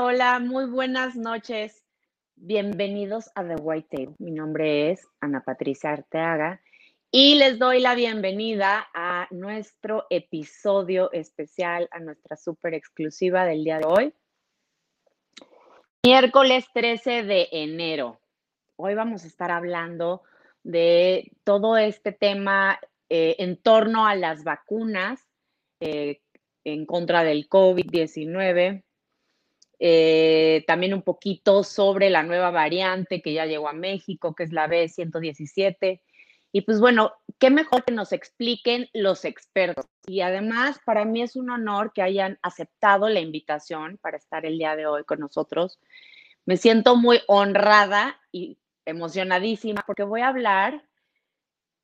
Hola, muy buenas noches. Bienvenidos a The White Table. Mi nombre es Ana Patricia Arteaga y les doy la bienvenida a nuestro episodio especial, a nuestra súper exclusiva del día de hoy. Miércoles 13 de enero. Hoy vamos a estar hablando de todo este tema eh, en torno a las vacunas eh, en contra del COVID-19 eh, también un poquito sobre la nueva variante que ya llegó a México, que es la B117. Y pues bueno, qué mejor que nos expliquen los expertos. Y además, para mí es un honor que hayan aceptado la invitación para estar el día de hoy con nosotros. Me siento muy honrada y emocionadísima porque voy a hablar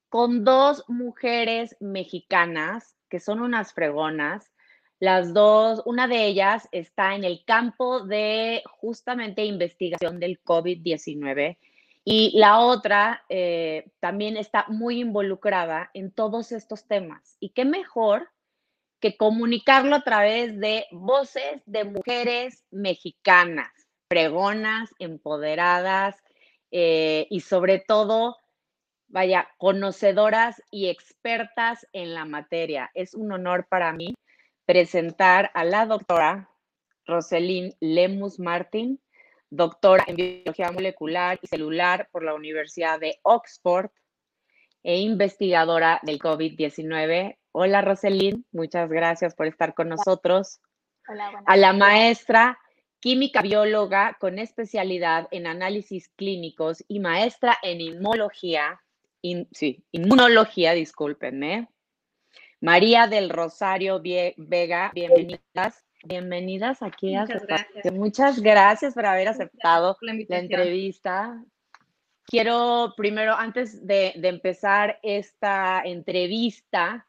con dos mujeres mexicanas que son unas fregonas, las dos, una de ellas está en el campo de justamente investigación del COVID-19 y la otra eh, también está muy involucrada en todos estos temas. ¿Y qué mejor que comunicarlo a través de voces de mujeres mexicanas, pregonas, empoderadas eh, y sobre todo, vaya, conocedoras y expertas en la materia? Es un honor para mí presentar a la doctora Roselyn Lemus Martin, doctora en biología molecular y celular por la Universidad de Oxford e investigadora del COVID-19. Hola Roselyn, muchas gracias por estar con nosotros. Hola, a la maestra química bióloga con especialidad en análisis clínicos y maestra en inmunología, sí, inmunología, discúlpenme, María del Rosario Vega, bienvenidas. Bienvenidas aquí Muchas a gracias. Muchas gracias por haber aceptado la, entrevista. Quiero primero, antes de, empezar esta entrevista,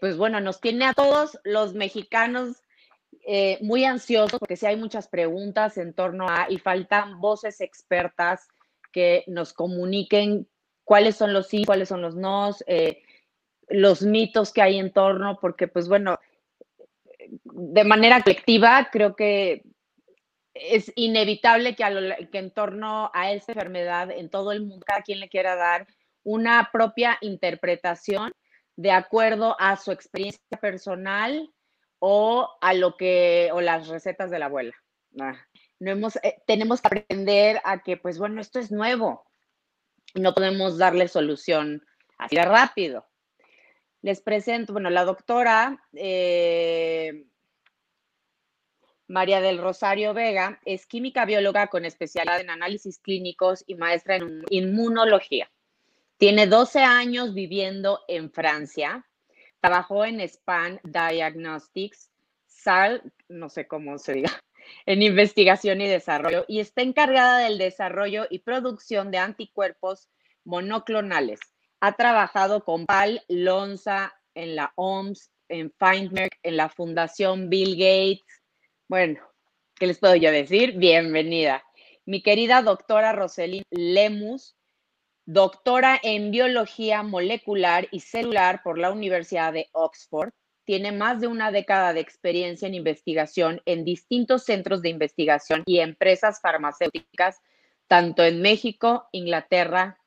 pues bueno, nos tiene a todos los mexicanos eh, muy ansiosos porque sí hay muchas preguntas en torno a y faltan voces expertas que nos comuniquen cuáles son los sí, cuáles son los no, eh, los mitos que hay en torno, porque pues bueno, de manera colectiva creo que es inevitable que, en torno a esta enfermedad en todo el mundo, cada quien le quiera dar una propia interpretación de acuerdo a su experiencia personal o a lo que, o las recetas de la abuela. Ah, no hemos, eh, tenemos que aprender a que, pues bueno, esto es nuevo. No podemos darle solución así de rápido. Les presento, bueno, la doctora eh, María del Rosario Vega es química bióloga con especialidad en análisis clínicos y maestra en inmunología. Tiene 12 años viviendo en Francia. Trabajó en Span Diagnostics, SAL, no sé cómo se diga, en investigación y desarrollo, y está encargada del desarrollo y producción de anticuerpos monoclonales ha trabajado con Val Lonza en la OMS, en Findmerk, en la Fundación Bill Gates. Bueno, ¿qué les puedo yo decir? Bienvenida. Mi querida doctora Roselyn Lemus, doctora en biología molecular y celular por la Universidad de Oxford, tiene más de una década de experiencia en investigación en distintos centros de investigación y empresas farmacéuticas, tanto en México, Inglaterra,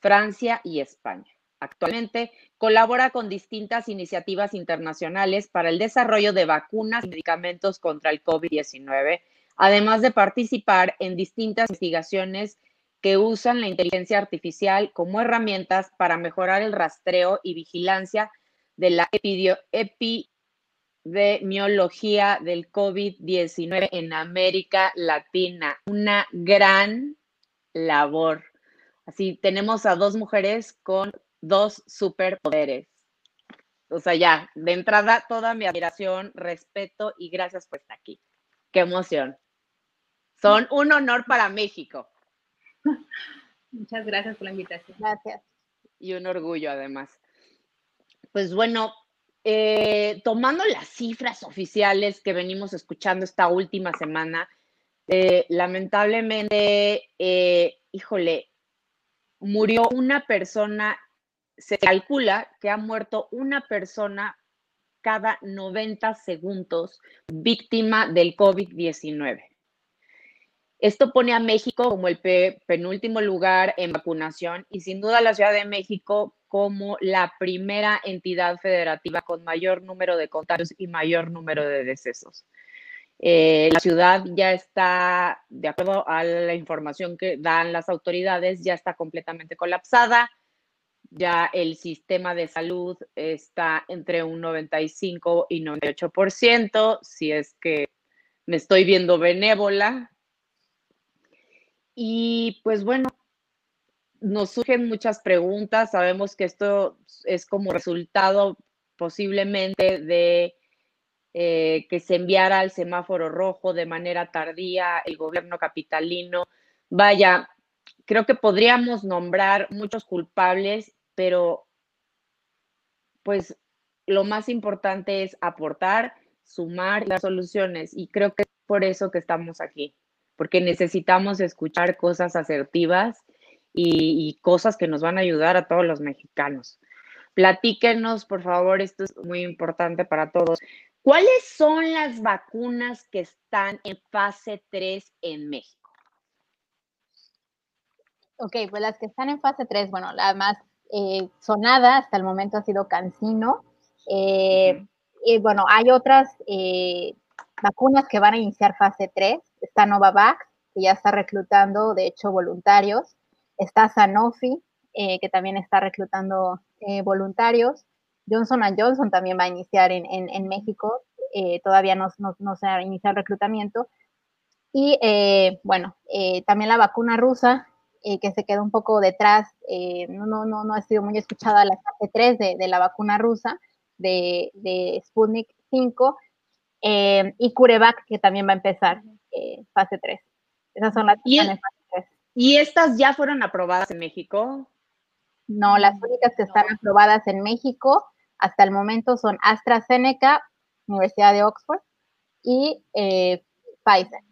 Francia y España. Actualmente colabora con distintas iniciativas internacionales para el desarrollo de vacunas y medicamentos contra el COVID-19, además de participar en distintas investigaciones que usan la inteligencia artificial como herramientas para mejorar el rastreo y vigilancia de la epidemiología del COVID-19 en América Latina. Una gran labor. Así, tenemos a dos mujeres con dos superpoderes. O sea, ya, de entrada, toda mi admiración, respeto y gracias por estar aquí. Qué emoción. Son un honor para México. Muchas gracias por la invitación. Gracias. Y un orgullo, además. Pues bueno, eh, tomando las cifras oficiales que venimos escuchando esta última semana, eh, lamentablemente, eh, híjole, murió una persona, se calcula que ha muerto una persona cada 90 segundos víctima del COVID-19. Esto pone a México como el penúltimo lugar en vacunación y sin duda la Ciudad de México como la primera entidad federativa con mayor número de contagios y mayor número de decesos. Eh, la ciudad ya está, de acuerdo a la información que dan las autoridades, ya está completamente colapsada. Ya el sistema de salud está entre un 95 y 98%, si es que me estoy viendo benévola. Y pues bueno, nos surgen muchas preguntas. Sabemos que esto es como resultado posiblemente de eh, que se enviara al semáforo rojo de manera tardía el gobierno capitalino. Vaya, creo que podríamos nombrar muchos culpables, pero pues lo más importante es aportar, sumar las soluciones y creo que es por eso que estamos aquí porque necesitamos escuchar cosas asertivas y, cosas que nos van a ayudar a todos los mexicanos. Platíquenos, por favor, esto es muy importante para todos. ¿Cuáles son las vacunas que están en fase 3 en México? Ok, pues las que están en fase 3, bueno, la más eh, sonada hasta el momento ha sido Cancino. Eh, y bueno, hay otras eh, vacunas que van a iniciar fase 3 está Novavax, que ya está reclutando, de hecho, voluntarios, está Sanofi, eh, que también está reclutando eh, voluntarios, Johnson Johnson también va a iniciar en, México, eh, todavía no, se ha iniciado el reclutamiento, y bueno, también la vacuna rusa, que se quedó un poco detrás, no, no, no, ha sido muy escuchada la fase 3 de, la vacuna rusa, de, de Sputnik 5, y CureVac, que también va a empezar. Eh, fase 3. Esas son las ¿Y, fase 3. ¿Y estas ya fueron aprobadas en México? No, las únicas que están aprobadas en México hasta el momento son AstraZeneca, Universidad de Oxford, y eh, Pfizer.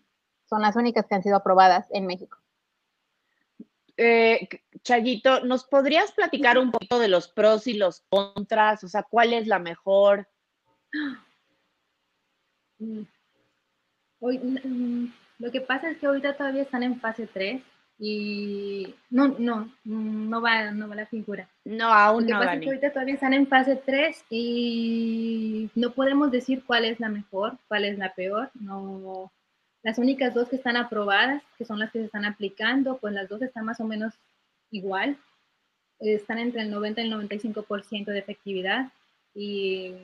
Son las únicas que han sido aprobadas en México. Eh, Chayito, ¿nos podrías platicar un poquito de los pros y los contras? O sea, ¿cuál es la mejor? Mm. Hoy, mm, lo que pasa es que ahorita todavía están en fase 3 y no, no, no va, no va la figura. No, aún lo que no. Pasa es que ahorita todavía están en fase 3 y no podemos decir cuál es la mejor, cuál es la peor. No, las únicas dos que están aprobadas, que son las que se están aplicando, pues las dos están más o menos igual. Están entre el 90 y el 95% de efectividad y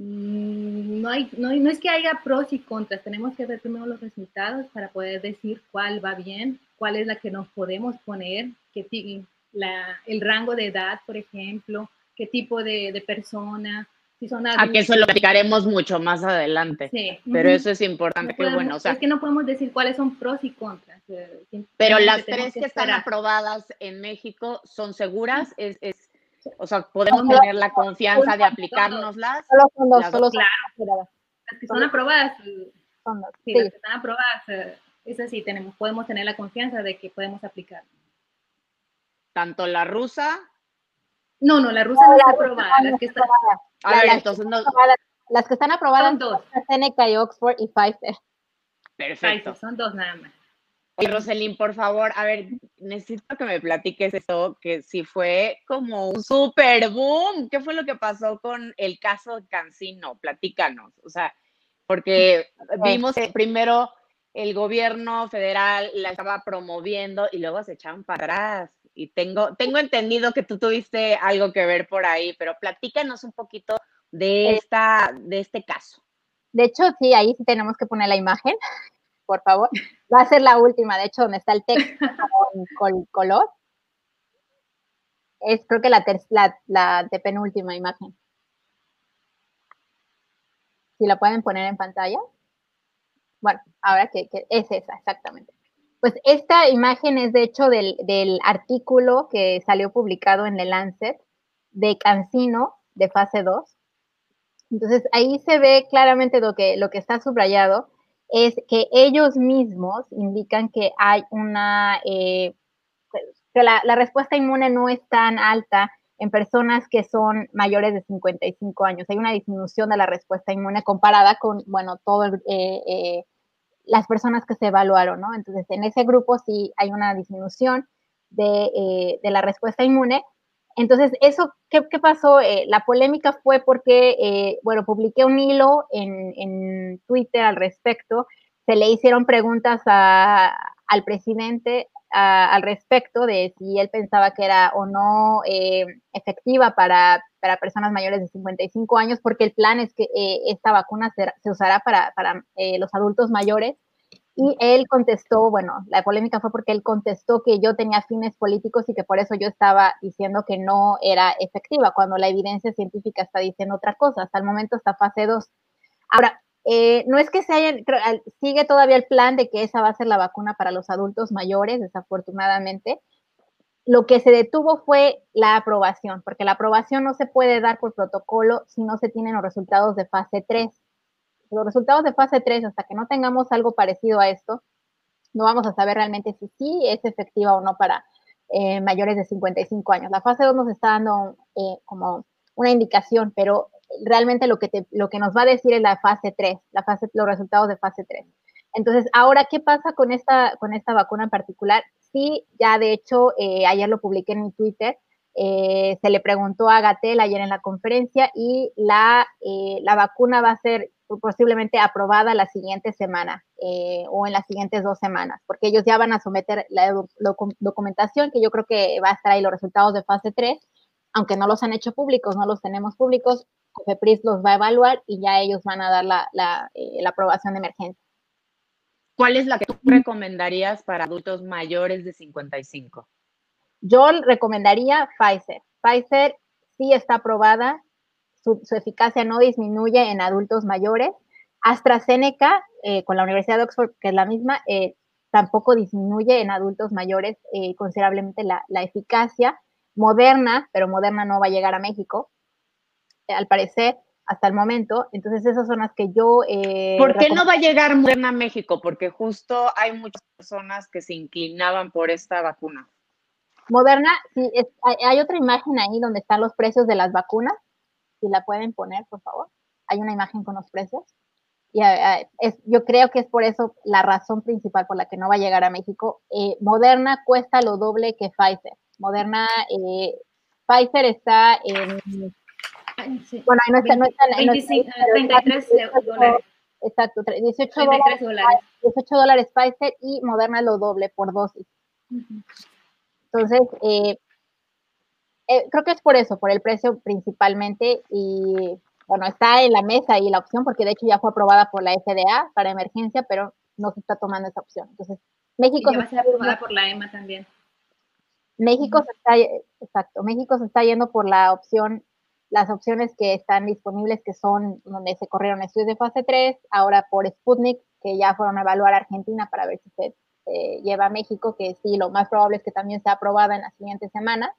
no, hay, no, no, es que haya pros y contras, tenemos que ver primero los resultados para poder decir cuál va bien, cuál es la que nos podemos poner, qué la, el rango de edad, por ejemplo, qué tipo de, de persona. Si son a que eso lo platicaremos mucho más adelante. Sí. Pero eso es importante. que bueno, o sea, es que no podemos decir cuáles son pros y contras. Eh, pero las tres que, están aprobadas en México son seguras, es, es o sea, podemos tener la confianza de aplicárnoslas. Solo son dos, solo claro. Las que son aprobadas, son dos. Sí, las que están aprobadas, eh, esas sí tenemos, podemos tener la confianza de que podemos aplicar. Tanto la rusa. No, no, la rusa no, está aprobada. Las que están, a ver, entonces no. Las que están aprobadas son dos. Seneca y Oxford y Pfizer. Perfecto. son dos nada más. Y Roselín, por favor, a ver, necesito que me platiques eso, que si fue como un super boom. ¿Qué fue lo que pasó con el caso Cancino? Platícanos. O sea, porque vimos que primero el gobierno federal la estaba promoviendo y luego se echaron para atrás. Y tengo, tengo entendido que tú tuviste algo que ver por ahí, pero platícanos un poquito de, esta, de este caso. De hecho, sí, ahí sí tenemos que poner la imagen por favor. Va a ser la última, de hecho, donde está el texto con, color. Es creo que la, la, de penúltima imagen. Si la pueden poner en pantalla. Bueno, ahora que, es esa, exactamente. Pues esta imagen es de hecho del, del, artículo que salió publicado en el Lancet de Cancino de fase 2. Entonces ahí se ve claramente lo que, lo que está subrayado es que ellos mismos indican que hay una, eh, que la, respuesta inmune no es tan alta en personas que son mayores de 55 años. Hay una disminución de la respuesta inmune comparada con, bueno, todas eh, eh, las personas que se evaluaron, ¿no? Entonces, en ese grupo sí hay una disminución de, eh, de la respuesta inmune. Entonces, eso, ¿qué, pasó? la polémica fue porque, bueno, publiqué un hilo en, en, Twitter al respecto, se le hicieron preguntas a, al presidente al respecto de si él pensaba que era o no eh, efectiva para, para, personas mayores de 55 años, porque el plan es que eh, esta vacuna se, se usará para, para eh, los adultos mayores. Y él contestó, bueno, la polémica fue porque él contestó que yo tenía fines políticos y que por eso yo estaba diciendo que no era efectiva, cuando la evidencia científica está diciendo otra cosa. Hasta el momento está fase 2. Ahora, eh, no es que se hayan, sigue todavía el plan de que esa va a ser la vacuna para los adultos mayores, desafortunadamente. Lo que se detuvo fue la aprobación, porque la aprobación no se puede dar por protocolo si no se tienen los resultados de fase 3. Los resultados de fase 3, hasta que no tengamos algo parecido a esto, no vamos a saber realmente si sí es efectiva o no para eh, mayores de 55 años. La fase 2 nos está dando eh, como una indicación, pero realmente lo que, lo que nos va a decir es la fase 3, la fase, los resultados de fase 3. Entonces, ahora, ¿qué pasa con esta, con esta vacuna en particular? Sí, ya de hecho, eh, ayer lo publiqué en mi Twitter, se le preguntó a Gatel ayer en la conferencia y la, la vacuna va a ser posiblemente aprobada la siguiente semana o en las siguientes dos semanas, porque ellos ya van a someter la documentación, que yo creo que va a estar ahí los resultados de fase 3, aunque no los han hecho públicos, no los tenemos públicos, COFEPRIS los va a evaluar y ya ellos van a dar la, eh, aprobación de emergencia. ¿Cuál es la que tú recomendarías para adultos mayores de 55? Yo recomendaría Pfizer. Pfizer sí está aprobada, su, eficacia no disminuye en adultos mayores. AstraZeneca, eh, con la Universidad de Oxford, que es la misma, eh, tampoco disminuye en adultos mayores considerablemente la, la, eficacia. Moderna, pero Moderna no va a llegar a México, al parecer, hasta el momento. Entonces, esas son las que yo... Eh, ¿Por qué no va a llegar Moderna a México? Porque justo hay muchas personas que se inclinaban por esta vacuna. Moderna, sí, hay, otra imagen ahí donde están los precios de las vacunas. Si la pueden poner, por favor. Hay una imagen con los precios. Y eh, es, yo creo que es por eso la razón principal por la que no va a llegar a México. Eh, Moderna cuesta lo doble que Pfizer. Moderna, Pfizer está en bueno, ahí no está, no está, 25, 33 dólares. Exacto, 18 dólares, 18 dólares Pfizer y Moderna lo doble por dosis. Entonces, eh, eh, creo que es por eso, por el precio principalmente y bueno, está en la mesa y la opción porque de hecho ya fue aprobada por la FDA para emergencia, pero no se está tomando esa opción. Entonces, México... Y va a ser aprobada por la EMA también. México se está, exacto, México se está yendo por la opción las opciones que están disponibles, que son donde se corrieron estudios de fase 3, ahora por Sputnik, que ya fueron a evaluar Argentina para ver si se, lleva a México, que sí, lo más probable es que también sea aprobada en la siguiente semana,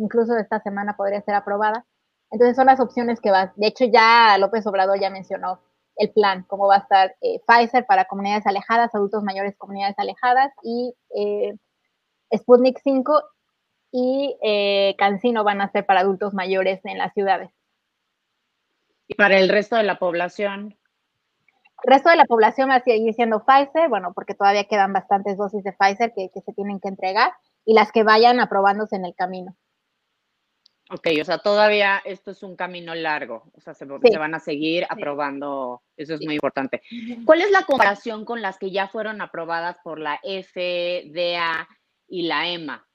incluso esta semana podría ser aprobada. Entonces son las opciones que va. De hecho, ya López Obrador ya mencionó el plan, cómo va a estar eh, Pfizer para comunidades alejadas, adultos mayores, comunidades alejadas, y eh, Sputnik 5 y eh, Cancino van a ser para adultos mayores en las ciudades. ¿Y para el resto de la población? El resto de la población va a seguir siendo Pfizer, bueno, porque todavía quedan bastantes dosis de Pfizer que, se tienen que entregar y las que vayan aprobándose en el camino. Ok, o sea, todavía esto es un camino largo, o sea, se, van a seguir aprobando, eso es muy importante. ¿Cuál es la comparación con las que ya fueron aprobadas por la FDA y la EMA?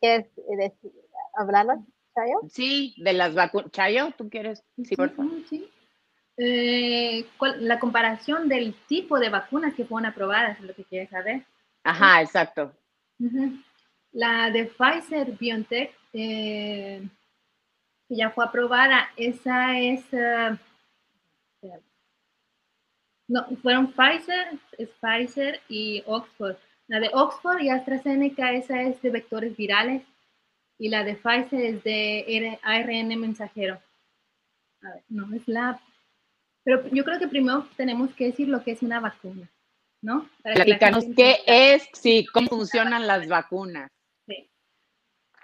¿Quieres hablarlo, Chayo? Sí, de las vacunas. Chayo, ¿tú quieres? Sí, por favor. Sí. Eh, la comparación del tipo de vacunas que fueron aprobadas es lo que quieres saber. Ajá, exacto. La de Pfizer BioNTech, eh, que ya fue aprobada, esa es. Eh, no, fueron Pfizer, es Pfizer y Oxford. La de Oxford y AstraZeneca, esa es de vectores virales y la de Pfizer es de ARN mensajero. A ver, no es la... Pero yo creo que primero tenemos que decir lo que es una vacuna. ¿No? Para qué es, sí, cómo funcionan las vacunas. Sí.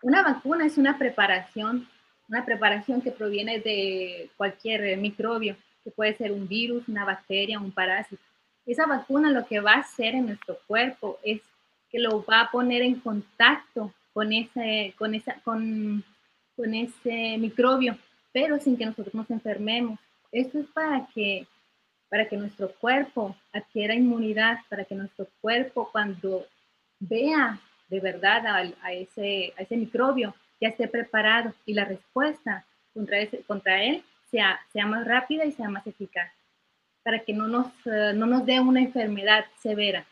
Una vacuna es una preparación, una preparación que proviene de cualquier microbio, que puede ser un virus, una bacteria, un parásito. Esa vacuna lo que va a hacer en nuestro cuerpo es que lo va a poner en contacto con ese, con esa, con, con ese microbio, pero sin que nosotros nos enfermemos. Esto es para que para que nuestro cuerpo adquiera inmunidad, para que nuestro cuerpo cuando vea de verdad a, ese, a ese microbio ya esté preparado y la respuesta contra, ese, contra él sea, sea más rápida y sea más eficaz, para que no nos, eh, no nos dé una enfermedad severa.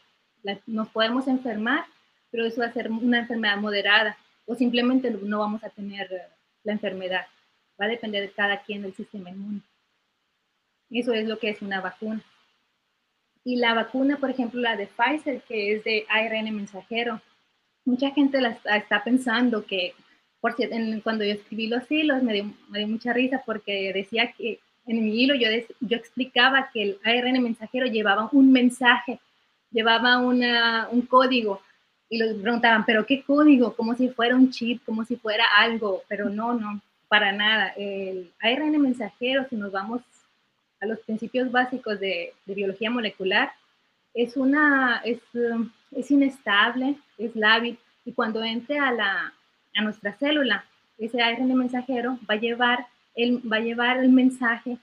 nos podemos enfermar, pero eso va a ser una enfermedad moderada o simplemente no vamos a tener eh, la enfermedad. Va a depender de cada quien del sistema inmune. Eso es lo que es una vacuna. Y la vacuna, por ejemplo, la de Pfizer, que es de ARN mensajero, mucha gente la está, pensando que, por cierto, cuando yo escribí los hilos, me dio, mucha risa porque decía que en mi hilo yo, yo explicaba que el ARN mensajero llevaba un mensaje, llevaba una, un código. Y los preguntaban, ¿pero qué código? Como si fuera un chip, como si fuera algo, pero no, no, para nada. El ARN mensajero, si nos vamos a los principios básicos de, biología molecular, es, una, es, es, inestable, es lábil, y cuando entre a, la, a nuestra célula, ese ARN mensajero va a llevar el, va a llevar el mensaje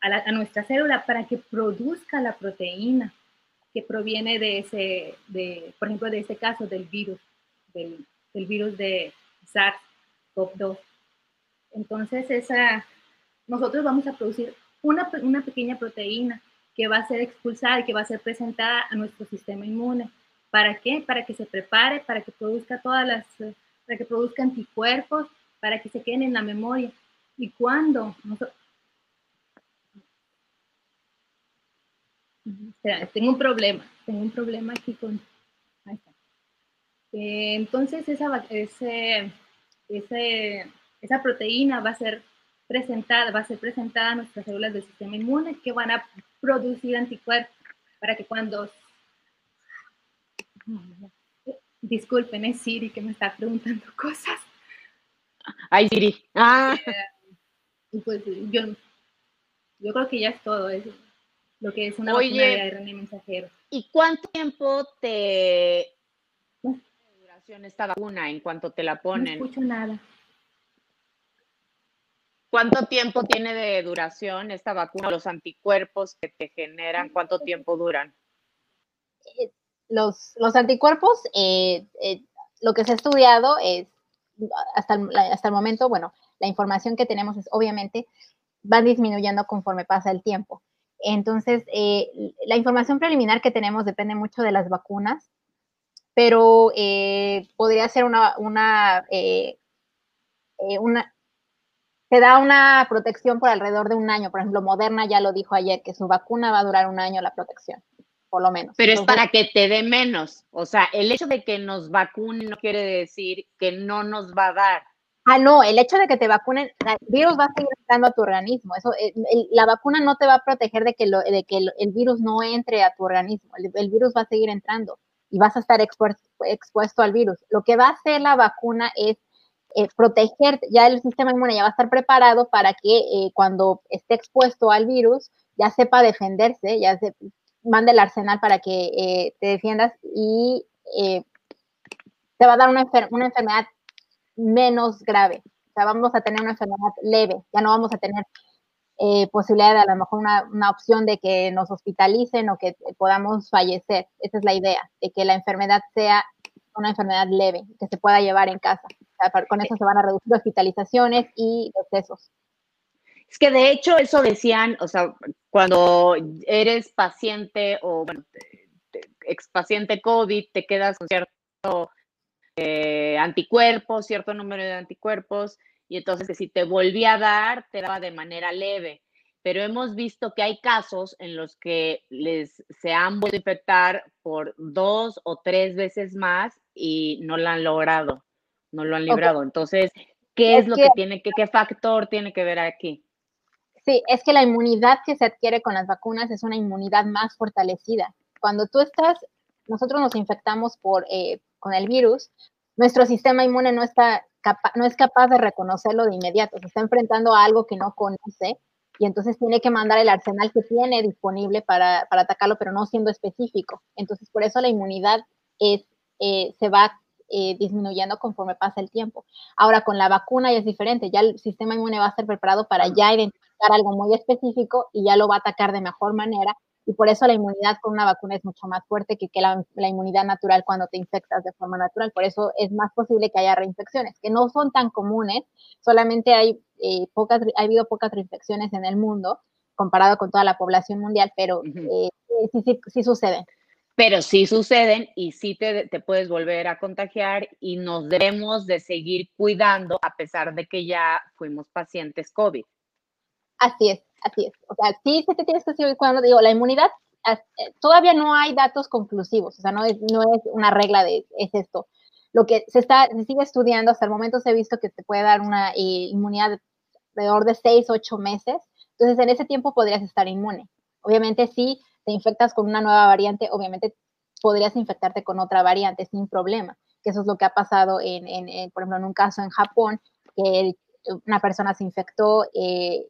a, a, nuestra célula para que produzca la proteína que proviene de ese, de, por ejemplo, de ese caso del virus, del, del virus de SARS-CoV-2. Entonces, esa, nosotros vamos a producir una, una pequeña proteína que va a ser expulsada y que va a ser presentada a nuestro sistema inmune. ¿Para qué? Para que se prepare, para que produzca todas las, para que produzca anticuerpos, para que se queden en la memoria. Y cuando tengo un problema, tengo un problema aquí con... Ahí está. Eh, entonces esa, ese, ese, esa proteína va a ser presentada, va a ser presentada a nuestras células del sistema inmune que van a producir anticuerpos para que cuando... Disculpen, es Siri que me está preguntando cosas. Ay, Siri. Ah. y pues yo, yo creo que ya es todo eso, lo que es una vacuna de ARN mensajero. ¿Y cuánto tiempo te duración esta vacuna en cuanto te la ponen? No escucho nada. ¿Cuánto tiempo tiene de duración esta vacuna? Los anticuerpos que te generan, ¿cuánto tiempo duran? Eh, los, los anticuerpos, eh, eh, lo que se ha estudiado es, hasta el, hasta el momento, bueno, la información que tenemos es obviamente va disminuyendo conforme pasa el tiempo. Entonces, la información preliminar que tenemos depende mucho de las vacunas, pero podría ser una, una, una te da una protección por alrededor de un año. Por ejemplo, Moderna ya lo dijo ayer, que su vacuna va a durar un año la protección, por lo menos. Pero es para que te dé menos. O sea, el hecho de que nos vacunen no quiere decir que no nos va a dar. Ah, no, el hecho de que te vacunen, el virus va a seguir entrando a tu organismo. Eso, eh, la vacuna no te va a proteger de que, lo, de que el, virus no entre a tu organismo. El, virus va a seguir entrando y vas a estar expuesto al virus. Lo que va a hacer la vacuna es eh, proteger, ya el sistema inmune ya va a estar preparado para que eh, cuando esté expuesto al virus ya sepa defenderse, ya se mande el arsenal para que eh, te defiendas y te va a dar una, una enfermedad menos grave. O sea, vamos a tener una enfermedad leve, ya no vamos a tener posibilidad de a lo mejor una, una, opción de que nos hospitalicen o que podamos fallecer. Esa es la idea, de que la enfermedad sea una enfermedad leve, que se pueda llevar en casa con eso se van a reducir hospitalizaciones y decesos. Es que de hecho eso decían, o sea, cuando eres paciente o, bueno, ex paciente COVID, te quedas con cierto eh, anticuerpos, cierto número de anticuerpos, y entonces que si te volvía a dar, te daba de manera leve. Pero hemos visto que hay casos en los que les se han vuelto a infectar por dos o tres veces más y no lo han logrado no lo han librado. Entonces, ¿qué es, lo que, tiene que, qué factor tiene que ver aquí? Sí, es que la inmunidad que se adquiere con las vacunas es una inmunidad más fortalecida. cuando tú estás, nosotros nos infectamos por, eh, con el virus, nuestro sistema inmune no, está no es capaz de reconocerlo de inmediato, se está enfrentando a algo que no conoce y entonces tiene que mandar el arsenal que tiene disponible para, para atacarlo, pero no siendo específico. Entonces, por eso la inmunidad es, eh, se va eh, disminuyendo conforme pasa el tiempo. Ahora, con la vacuna ya es diferente, ya el sistema inmune va a estar preparado para ya identificar algo muy específico y ya lo va a atacar de mejor manera y por eso la inmunidad con una vacuna es mucho más fuerte que, la, inmunidad natural cuando te infectas de forma natural. Por eso es más posible que haya reinfecciones, que no son tan comunes, solamente hay, eh, pocas, ha habido pocas reinfecciones en el mundo comparado con toda la población mundial, pero eh, sí, sí, sí suceden. Pero sí suceden y sí te, te, puedes volver a contagiar y nos debemos de seguir cuidando a pesar de que ya fuimos pacientes COVID. Así es, así es. O sea, sí, sí te tienes que seguir cuidando. Digo, la inmunidad, eh, todavía no hay datos conclusivos, o sea, no es, no es una regla de, es esto. Lo que se está, se sigue estudiando, hasta el momento se ha visto que te puede dar una eh, inmunidad alrededor de 6, 8 meses. Entonces, en ese tiempo podrías estar inmune. Obviamente, si te infectas con una nueva variante, obviamente podrías infectarte con otra variante sin problema, que eso es lo que ha pasado en, en, por ejemplo, en un caso en Japón, que una persona se infectó eh,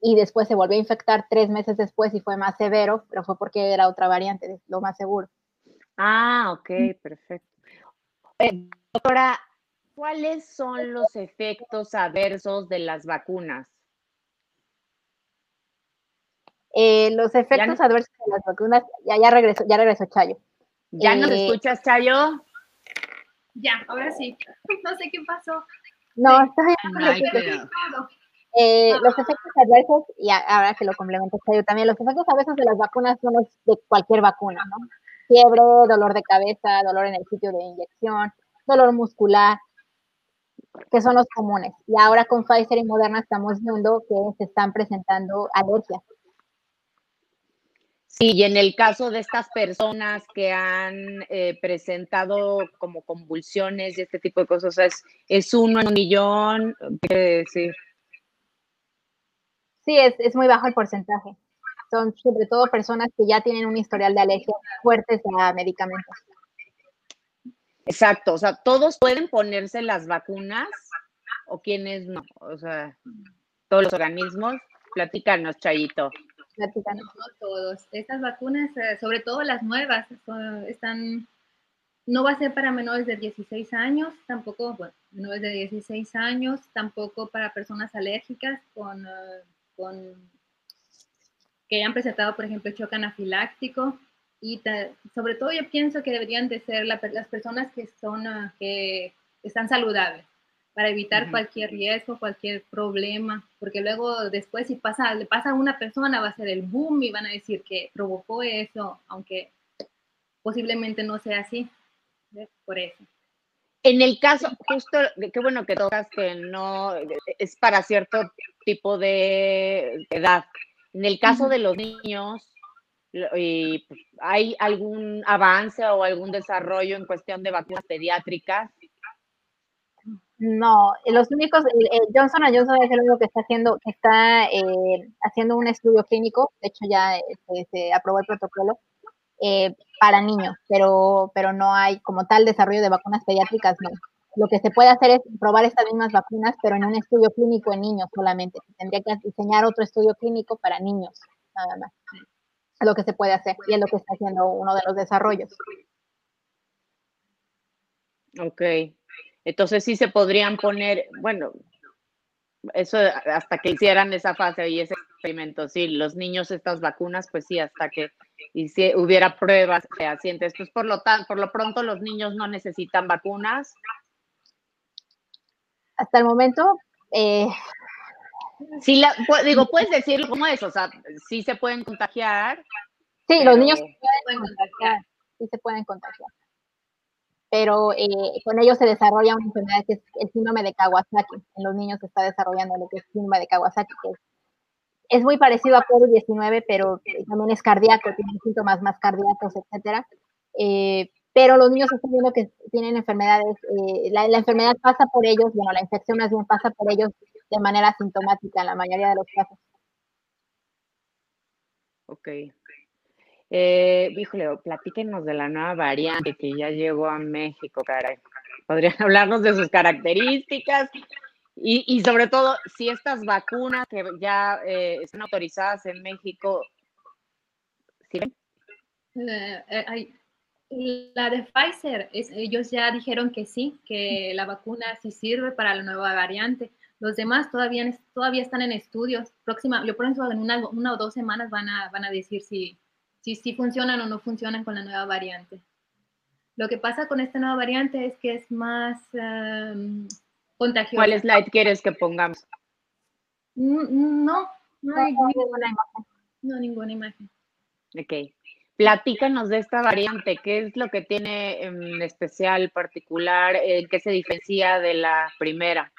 y después se volvió a infectar tres meses después y fue más severo, pero fue porque era otra variante, lo más seguro. Ah, ok, perfecto. Eh, doctora, ¿cuáles son los efectos adversos de las vacunas? Eh, los efectos adversos de las vacunas, ya, ya regresó, ya regresó Chayo. ¿Ya nos eh, escuchas, Chayo? Ya, ahora sí. No sé qué pasó. No, está bien. Eh, los efectos adversos, y ahora que lo complemento también, los efectos adversos de las vacunas son los de cualquier vacuna, ¿no? Fiebre, dolor de cabeza, dolor en el sitio de inyección, dolor muscular, que son los comunes. Y ahora con Pfizer y Moderna estamos viendo que se están presentando alergias. Sí, y en el caso de estas personas que han eh, presentado como convulsiones y este tipo de cosas, es, es uno en un millón, decir. Sí, es, es muy bajo el porcentaje. Son sobre todo personas que ya tienen un historial de alergia fuertes a medicamentos. Exacto, o sea, todos pueden ponerse las vacunas o quienes no, o sea, todos los organismos. Platícanos, Chayito. Platícanos. No todos. Estas vacunas, eh, sobre todo las nuevas, están, no va a ser para menores de 16 años, tampoco, bueno, menores de 16 años, tampoco para personas alérgicas con eh, que hayan presentado, por ejemplo, choque anafiláctico. Y sobre todo yo pienso que deberían de ser las personas que, son, ah, que están saludables para evitar cualquier riesgo, cualquier problema, porque luego después si pasa, le pasa a una persona va a ser el boom y van a decir que provocó eso, aunque posiblemente no sea así. Por eso. En el caso, justo, qué bueno que tocas que no es para cierto tipo de edad. En el caso de los niños, pues, ¿hay algún avance o algún desarrollo en cuestión de vacunas pediátricas? No, los únicos, Johnson Johnson es el único que está haciendo, que está eh, haciendo un estudio clínico, de hecho ya este, se aprobó el protocolo, eh, para niños, pero, pero no hay como tal desarrollo de vacunas pediátricas, no. Lo que se puede hacer es probar estas mismas vacunas, pero en un estudio clínico en niños solamente. tendría que diseñar otro estudio clínico para niños, nada más. Lo que se puede hacer y es lo que está haciendo uno de los desarrollos. Ok. Entonces sí se podrían poner, bueno, eso hasta que hicieran esa fase y ese experimento, sí, los niños estas vacunas, pues sí, hasta que y si hubiera pruebas fehacientes. Pues por lo, tan, por lo pronto los niños no necesitan vacunas. Hasta el momento, eh... sí, la, digo, puedes decirlo como es, o sea, sí se pueden contagiar. Sí, los niños se pueden contagiar, sí se pueden contagiar. Pero eh, con ellos se desarrolla una enfermedad que es el síndrome de Kawasaki. En los niños se está desarrollando lo que es el síndrome de Kawasaki, que es es muy parecido a COVID-19, pero también es cardíaco, tiene síntomas más cardíacos, etcétera. Eh, pero los niños están viendo que tienen enfermedades, eh, la, enfermedad pasa por ellos, bueno, la infección más bien pasa por ellos de manera sintomática en la mayoría de los casos. Ok. Eh, híjole, platíquenos de la nueva variante que ya llegó a México, caray. Podrían hablarnos de sus características y, sobre todo si estas vacunas que ya eh, están autorizadas en México, ¿sirven? Eh, eh, la de Pfizer, ellos ya dijeron que sí, que la vacuna sí sirve para la nueva variante. Los demás todavía, todavía están en estudios. Próxima, yo pienso en una, una, o dos semanas van a, van a decir si, si, si funcionan o no funcionan con la nueva variante. Lo que pasa con esta nueva variante es que es más em, contagiosa. ¿Cuál slide quieres que pongamos? Mm, no, no hay ninguna imagen. No, ninguna imagen. Ok. Platícanos de esta variante, ¿qué es lo que tiene en especial, particular, en qué se diferencia de la primera?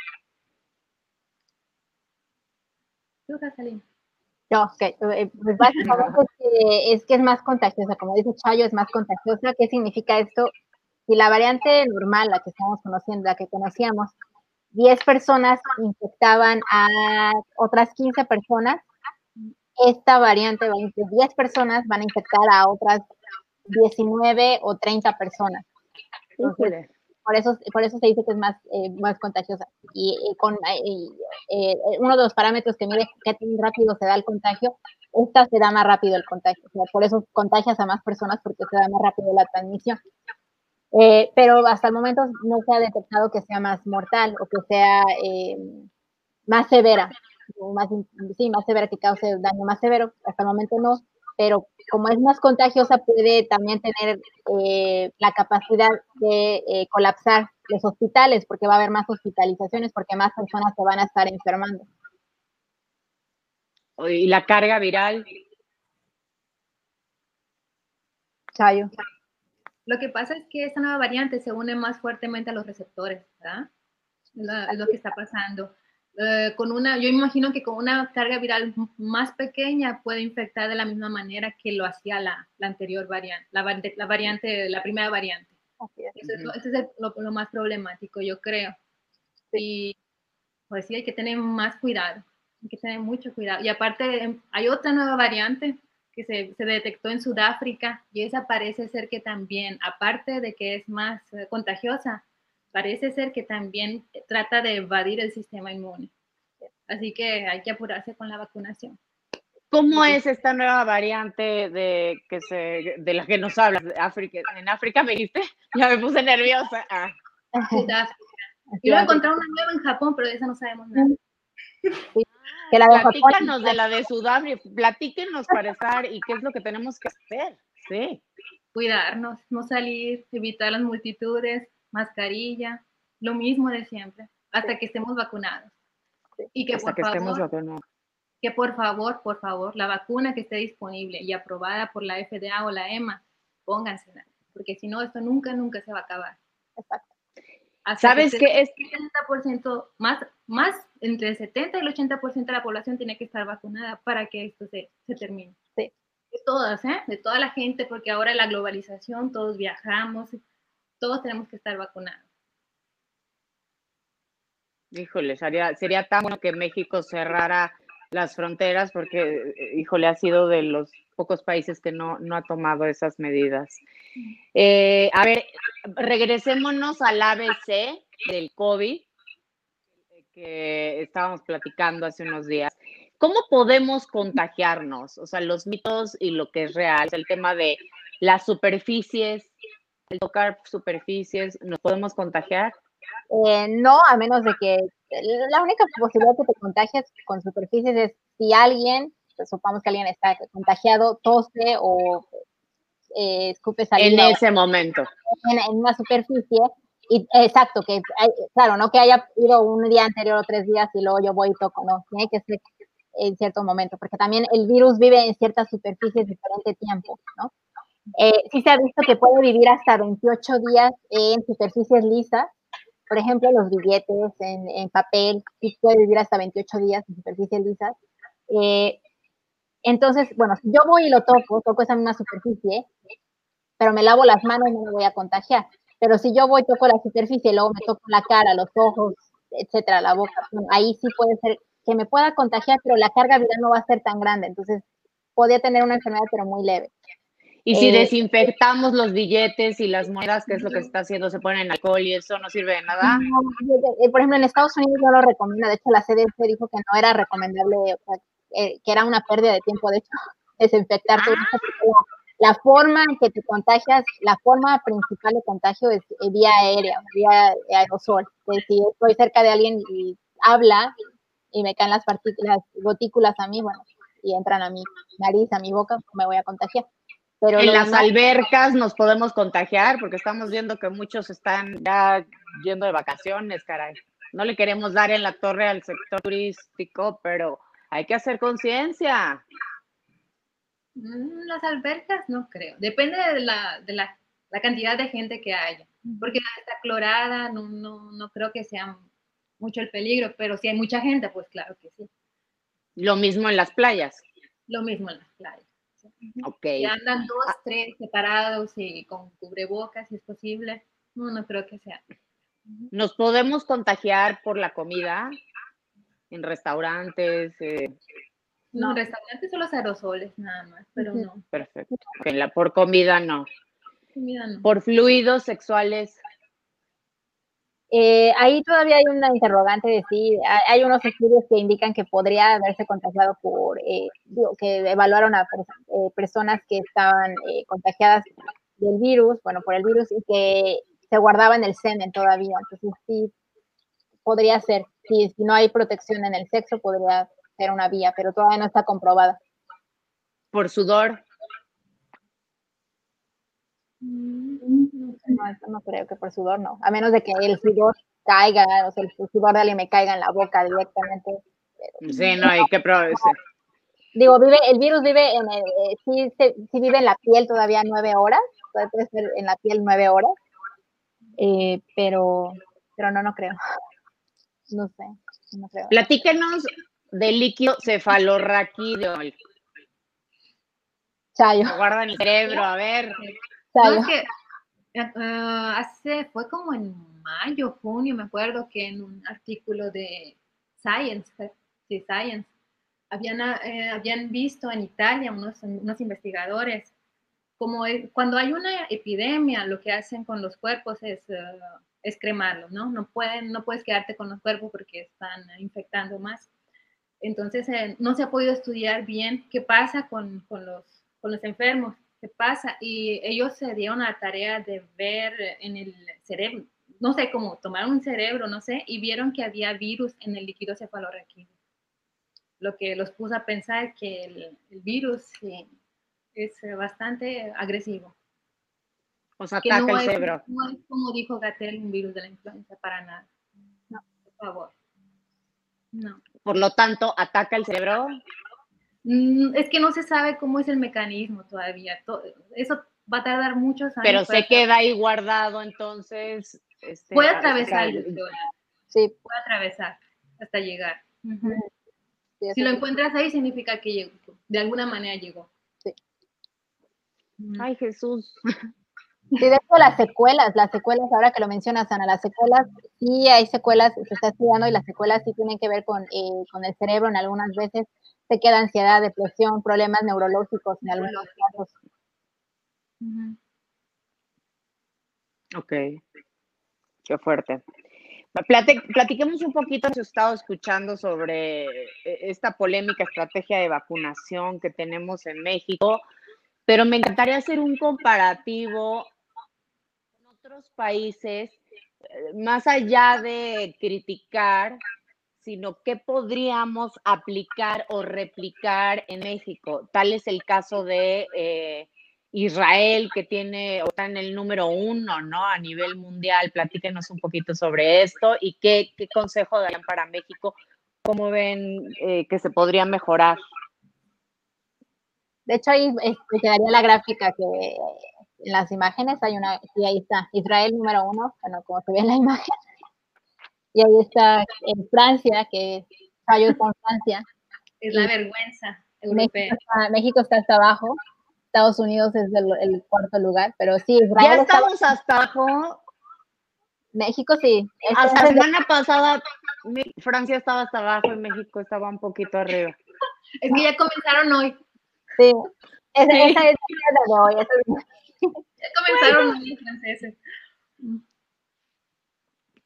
Yo, ok. Eh, pues básicamente es que, es más contagiosa, como dice Chayo, es más contagiosa. ¿Qué significa esto? Si la variante normal, la que estamos conociendo, la que conocíamos, 10 personas infectaban a otras 15 personas, esta variante va a 10 personas van a infectar a otras 19 o 30 personas. Por eso, por eso se dice que es más, eh, más contagiosa. Y, con eh, uno de los parámetros que mide qué tan rápido se da el contagio, esta se da más rápido el contagio. por eso contagias a más personas porque se da más rápido la transmisión. Eh, pero hasta el momento no se ha detectado que sea más mortal o que sea más severa más, sí, más severa que cause daño más severo, hasta el momento no, pero como es más contagiosa puede también tener eh, la capacidad de eh, colapsar los hospitales porque va a haber más hospitalizaciones porque más personas se van a estar enfermando. ¿Y la carga viral? Chayo. Lo que pasa es que esta nueva variante se une más fuertemente a los receptores, ¿verdad? es lo que está pasando. Eh, con una, yo imagino que con una carga viral más pequeña puede infectar de la misma manera que lo hacía la, la anterior variante, la, la, variante, la primera variante. Eso es, ese es lo, lo, más problemático, yo creo. Y pues sí, hay que tener más cuidado, hay que tener mucho cuidado. Y aparte, em, hay otra nueva variante que se, se detectó en Sudáfrica y esa parece ser que también, aparte de que es más eh, contagiosa, parece ser que también trata de evadir el sistema inmune. Así que hay que apurarse con la vacunación. ¿Cómo es esta nueva variante de, que se, de la que nos hablas? África, ¿En África me dijiste? Ya me puse nerviosa. Ah. Iba a encontrar una nueva en Japón, pero de esa no sabemos nada. Que la de Platícanos de la de Sudáfrica, platíquenos para estar y qué es lo que tenemos que hacer. Sí. Cuidarnos, no salir, evitar las multitudes, mascarilla, lo mismo de siempre, hasta que estemos vacunados. Y que por favor, Que por favor, por favor, la vacuna que esté disponible y aprobada por la FDA o la EMA, póngansela, porque si no, esto nunca, nunca se va a acabar. Exacto. ¿Sabes que, es? 70% más, más, entre el 70 y el 80% de la población tiene que estar vacunada para que esto se, se termine. Sí. De todas, ¿eh? De toda la gente, porque ahora la globalización, todos viajamos, todos tenemos que estar vacunados. Híjole, sería, sería tan bueno que México cerrara las fronteras porque, eh, híjole, ha sido de los pocos países que no, no ha tomado esas medidas. Eh, a ver, regresémonos al ABC del COVID que estábamos platicando hace unos días. ¿Cómo podemos contagiarnos? O sea, los mitos y lo que es real, el tema de las superficies, el tocar superficies, ¿nos podemos contagiar? Eh, no, a menos de que la única posibilidad que te contagias con superficies es si alguien, pues, supongamos que alguien está contagiado, tose o eh, escupe saliva. En ese momento. En, una superficie. Y, exacto, que claro, no que haya ido un día anterior o tres días y luego yo voy y toco, no, tiene que ser en cierto momento, porque también el virus vive en ciertas superficies diferente tiempo, ¿no? Eh, sí se ha visto que puede vivir hasta 28 días en superficies lisas. Por ejemplo, los billetes en, papel, sí puede vivir hasta 28 días en superficies lisas. Eh, entonces, bueno, si yo voy y lo toco, toco esa misma superficie, pero me lavo las manos, no me voy a contagiar. Pero si yo voy, toco la superficie, y luego me toco la cara, los ojos, etcétera, la boca, ahí sí puede ser que me pueda contagiar, pero la carga viral no va a ser tan grande. Entonces, podría tener una enfermedad, pero muy leve. Y si eh, desinfectamos los billetes y las monedas, ¿qué es lo que se está haciendo? Se ponen alcohol y eso no sirve de nada. Eh, por ejemplo, en Estados Unidos no lo recomienda. De hecho, la CDC dijo que no era recomendable, que era una pérdida de tiempo, de hecho, desinfectarte. Ah. La, forma en que te contagias, la forma principal de contagio es vía aérea, vía aerosol. Si estoy cerca de alguien y habla y me caen las partículas, gotículas a mí, bueno, y entran a mi nariz, a mi boca, me voy a contagiar. Pero en las albercas nos podemos contagiar porque estamos viendo que muchos están ya yendo de vacaciones, caray. No le queremos dar en la torre al sector turístico, pero hay que hacer conciencia. Mm, las albercas no creo. Depende de la, de la, cantidad de gente que haya. Porque está clorada, no, no, no creo que sea mucho el peligro, pero si hay mucha gente, pues claro que sí. Lo mismo en las playas. Lo mismo en las playas. Ok. Y andan dos, ah. tres separados y con cubrebocas, si es posible. No, no creo que sea. ¿Nos podemos contagiar por la comida? En restaurantes. Eh? No, en restaurantes son los aerosoles nada más, pero no. Perfecto. la, por comida no. Comida no. Por fluidos sexuales. Eh, ahí todavía hay una interrogante de si hay unos estudios que indican que podría haberse contagiado por, eh, que evaluaron a eh, personas que estaban contagiadas del virus, bueno, por el virus y que se guardaba en el semen todavía. Entonces sí, podría ser, si, si no hay protección en el sexo, podría ser una vía, pero todavía no está comprobada. ¿Por sudor? Mm, no, no creo que por sudor no, a menos de que el sudor caiga, o sea, el sudor de alguien me caiga en la boca directamente. sí, no hay que probar Digo, vive, el virus vive en el, eh, sí, sí, vive en la piel todavía nueve horas, puede ser en la piel nueve horas, eh, pero, pero no, no creo. No sé, no creo. Platíquenos del líquido cefalorraquídeo. Chayo. Guarda en el cerebro, a ver. No, que uh, hace, fue como en mayo, junio, me acuerdo que en un artículo de Science, sí, Science, habían, eh, habían visto en Italia unos, unos investigadores como cuando hay una epidemia, lo que hacen con los cuerpos es, uh, es cremarlos, ¿no? No, pueden, no puedes quedarte con los cuerpos porque están infectando más. Entonces, eh, no se ha podido estudiar bien qué pasa con, con, los, con los enfermos qué pasa. Y ellos se dieron la tarea de ver en el cerebro, no sé cómo, tomaron un cerebro, no sé, y vieron que había virus en el líquido cefalorraquídeo. Lo que los puso a pensar que el, virus es bastante agresivo. O sea, ataca el cerebro. No es como dijo Gatel, un virus de la influenza, para nada. No, por favor. No. Por lo tanto, ataca el cerebro. Mm, es que no se sabe cómo es el mecanismo todavía. Eso va a tardar muchos años. Pero se queda ahí guardado, entonces. Este, puede atravesar, Sí. Puede atravesar hasta llegar. si lo encuentras ahí, significa que llegó, de alguna manera llegó. Sí. Ay, Jesús. Sí, de hecho, las secuelas, las secuelas, ahora que lo mencionas, Ana, las secuelas, sí hay secuelas, se está estudiando y las secuelas sí tienen que ver con, eh, con el cerebro en algunas veces se queda ansiedad, depresión, problemas neurológicos en algunos casos. Ok, qué fuerte. platiquemos un poquito, he estado escuchando sobre eh, esta polémica estrategia de vacunación que tenemos en México, pero me encantaría hacer un comparativo con otros países, eh, más allá de criticar sino qué podríamos aplicar o replicar en México. Tal es el caso de eh, Israel, que tiene, está en el número uno, ¿no? A nivel mundial. Platíquenos un poquito sobre esto y qué, consejo darían para México, cómo ven eh, que se podría mejorar. De hecho, ahí este, quedaría la gráfica que en las imágenes hay una, sí, ahí está, Israel número uno, bueno, como se ve en la imagen, y ahí está en Francia, que fallo con Francia. Es la vergüenza europea. México está, hasta abajo, Estados Unidos es el, cuarto lugar, pero sí, Israel. Ya estamos hasta abajo. México sí. Hasta la semana pasada Francia estaba hasta abajo y México estaba un poquito arriba. Es que ya comenzaron hoy. Sí, Esa, es la de hoy. Ya comenzaron los franceses.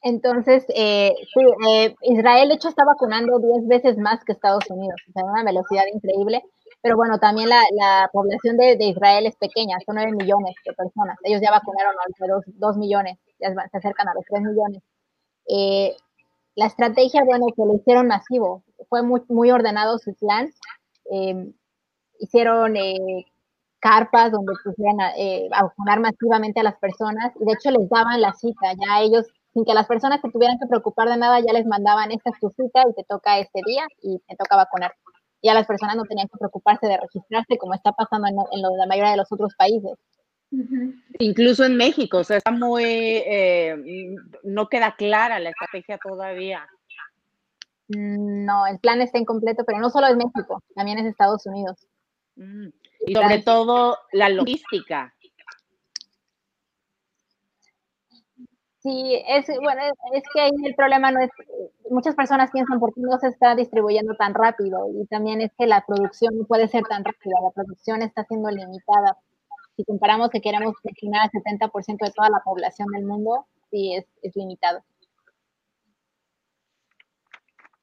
Entonces, eh, sí, eh, Israel de hecho está vacunando 10 veces más que Estados Unidos, o sea, una velocidad increíble, pero bueno, también la, la población de, Israel es pequeña, son 9 millones de personas, ellos ya vacunaron a 2, 2 millones, ya se acercan a los 3 millones. Eh, la estrategia, bueno, que lo hicieron masivo, fue muy, ordenado su plan, hicieron carpas donde pusieran vacunar masivamente a las personas, y de hecho les daban la cita, ya ellos sin que las personas se tuvieran que preocupar de nada, ya les mandaban esta es tu cita y te toca este día y te toca vacunar. Ya las personas no tenían que preocuparse de registrarse como está pasando en, en la mayoría de los otros países. Incluso en México, o sea, está muy, eh, no queda clara la estrategia todavía. No, el plan está incompleto, pero no solo es México, también es Estados Unidos. Mm. Y sobre todo la logística. Sí, es bueno, es, que ahí el problema no es, muchas personas piensan por qué no se está distribuyendo tan rápido y también es que la producción no puede ser tan rápida, la producción está siendo limitada. Si comparamos que queremos vacunar al 70% de toda la población del mundo, sí es, es limitado.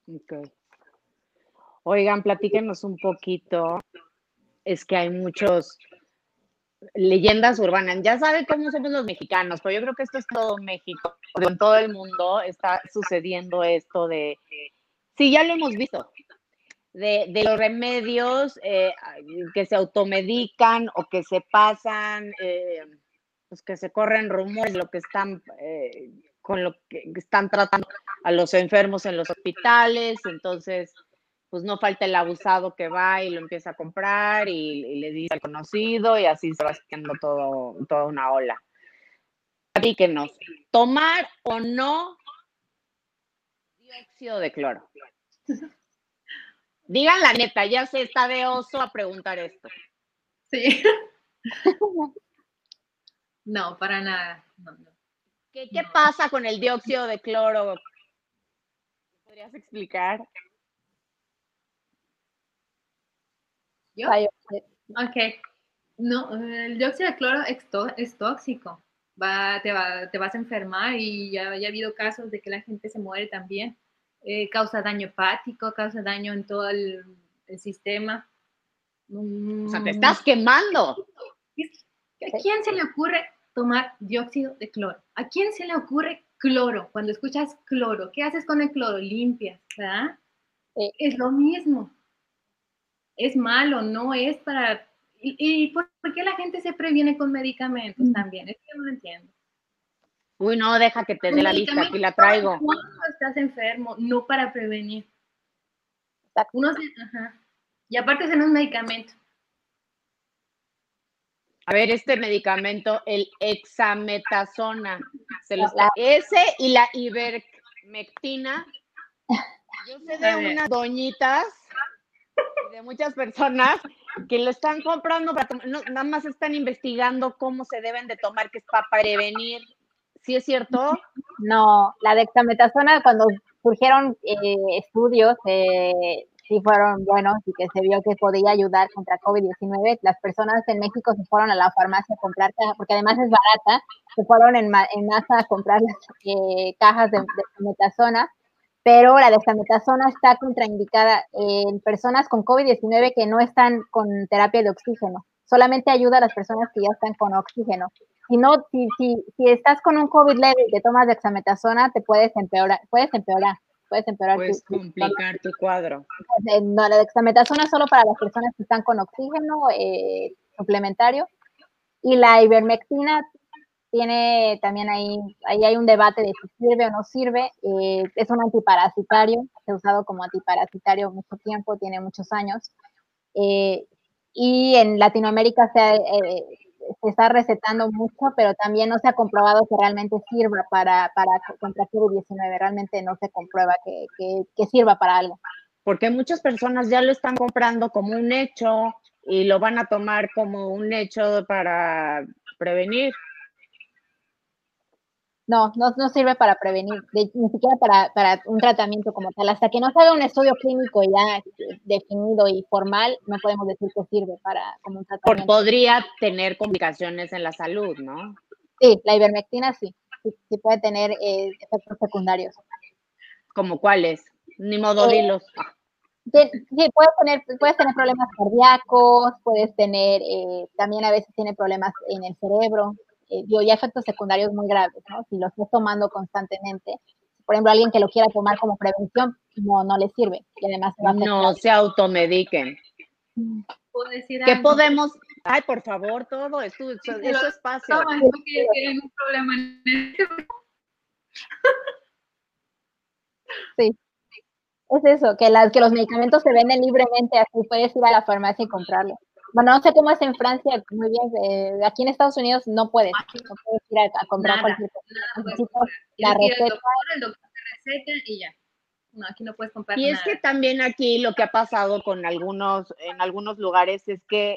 Okay. Oigan, platíquenos un poquito. Es que hay muchos leyendas urbanas. Ya saben cómo somos los mexicanos, pero yo creo que esto es todo México. En todo el mundo está sucediendo esto de, sí, ya lo hemos visto, de, de los remedios eh, que se automedican o que se pasan, eh, pues que se corren rumores lo que están, eh, con lo que están tratando a los enfermos en los hospitales. Entonces, pues no falta el abusado que va y lo empieza a comprar y, y le dice al conocido y así se va haciendo todo, toda una ola. Platíquenos, ¿tomar o no dióxido de cloro? Digan la neta, ya se está de oso a preguntar esto. Sí. No, para nada. No, no. ¿Qué, ¿Qué, pasa con el dióxido de cloro? ¿Podrías explicar? ¿Yo? Ok. No, el dióxido de cloro es, es tóxico. Va, te, va, te, vas a enfermar y ya, ya, ha habido casos de que la gente se muere también. Eh, causa daño hepático, causa daño en todo el, el sistema. Mm. O sea, te estás quemando. ¿A quién se le ocurre tomar dióxido de cloro? ¿A quién se le ocurre cloro? Cuando escuchas cloro, ¿qué haces con el cloro? Limpias, ¿verdad? Es lo mismo es malo, no es para... ¿Y, y por, por, qué la gente se previene con medicamentos mm. también? Es que no lo entiendo. Uy, no, deja que te dé la lista, aquí la traigo. Cuando estás enfermo, no para prevenir. Uno se, ajá. Y aparte ese no es medicamento. A ver, este medicamento, el hexametazona, se los, ese y la ivermectina. Yo sé de unas doñitas de muchas personas que lo están comprando, para no, nada más están investigando cómo se deben de tomar, que es para prevenir. ¿Sí es cierto? No, la dexametasona cuando surgieron eh, estudios, eh, sí fueron buenos y que se vio que podía ayudar contra COVID-19. Las personas en México se fueron a la farmacia a comprar porque además es barata, se fueron en, en masa a comprar las eh, cajas de dexametasona pero la dexametasona está contraindicada en personas con COVID-19 que no están con terapia de oxígeno. Solamente ayuda a las personas que ya están con oxígeno. Si no, si, si, si estás con un COVID leve y te tomas dexametasona, te puedes empeorar, puedes empeorar, puedes empeorar. Puedes tu, complicar tu, tu cuadro. No, la dexametasona es solo para las personas que están con oxígeno eh, suplementario. Y la ivermectina tiene también ahí, ahí hay un debate de si sirve o no sirve. Eh, es un antiparasitario, se ha usado como antiparasitario mucho tiempo, tiene muchos años. Eh, y en Latinoamérica se, eh, se, está recetando mucho, pero también no se ha comprobado que realmente sirva para, para contra COVID-19. Realmente no se comprueba que, que sirva para algo. Porque muchas personas ya lo están comprando como un hecho y lo van a tomar como un hecho para prevenir. No, no, sirve para prevenir, ni siquiera para, para, un tratamiento como tal. Hasta que no se haga un estudio clínico ya definido y formal, no podemos decir que sirve para como un tratamiento. podría tener complicaciones en la salud, ¿no? Sí, la ivermectina sí, sí, puede tener eh, efectos secundarios. ¿Como cuáles? Ni modo eh, dilos. Sí, puedes tener, puedes tener problemas cardíacos, puedes tener, eh, también a veces tiene problemas en el cerebro, eh, ya efectos secundarios muy graves, ¿no? Si lo estás tomando constantemente, por ejemplo, alguien que lo quiera tomar como prevención, no, no le sirve. Y además no se automediquen. ¿Puedo decir ¿Qué podemos? Ay, por favor, todo, es tu, eso, es espacio. No, es que tienen un problema en Sí. Es eso, que, las, que los medicamentos se venden libremente, así puedes ir a la farmacia y comprarlo. Bueno, no sé cómo es en Francia, muy bien. Eh, aquí en Estados Unidos no puedes, no puedes ir a, comprar cualquier cosa. La receta. El doctor, te receta y ya. No, aquí no puedes comprar Y es que también aquí lo que ha pasado con algunos, en algunos lugares es que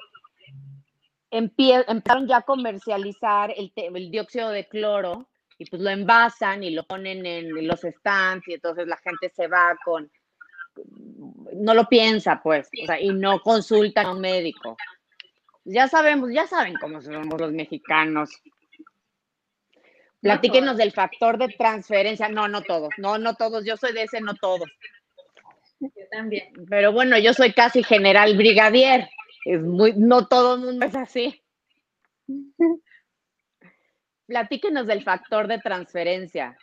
empezaron ya a comercializar el, el dióxido de cloro y pues lo envasan y lo ponen en los stands y entonces la gente se va con no lo piensa, pues, o sea, y no consulta a un médico. Ya sabemos, ya saben cómo somos los mexicanos. Platíquenos del factor de transferencia. No, no todos, no, no todos. Yo soy de ese, no todos. Yo también. Pero bueno, yo soy casi general brigadier. Es muy, no todo el mundo es así. Platíquenos del factor de transferencia.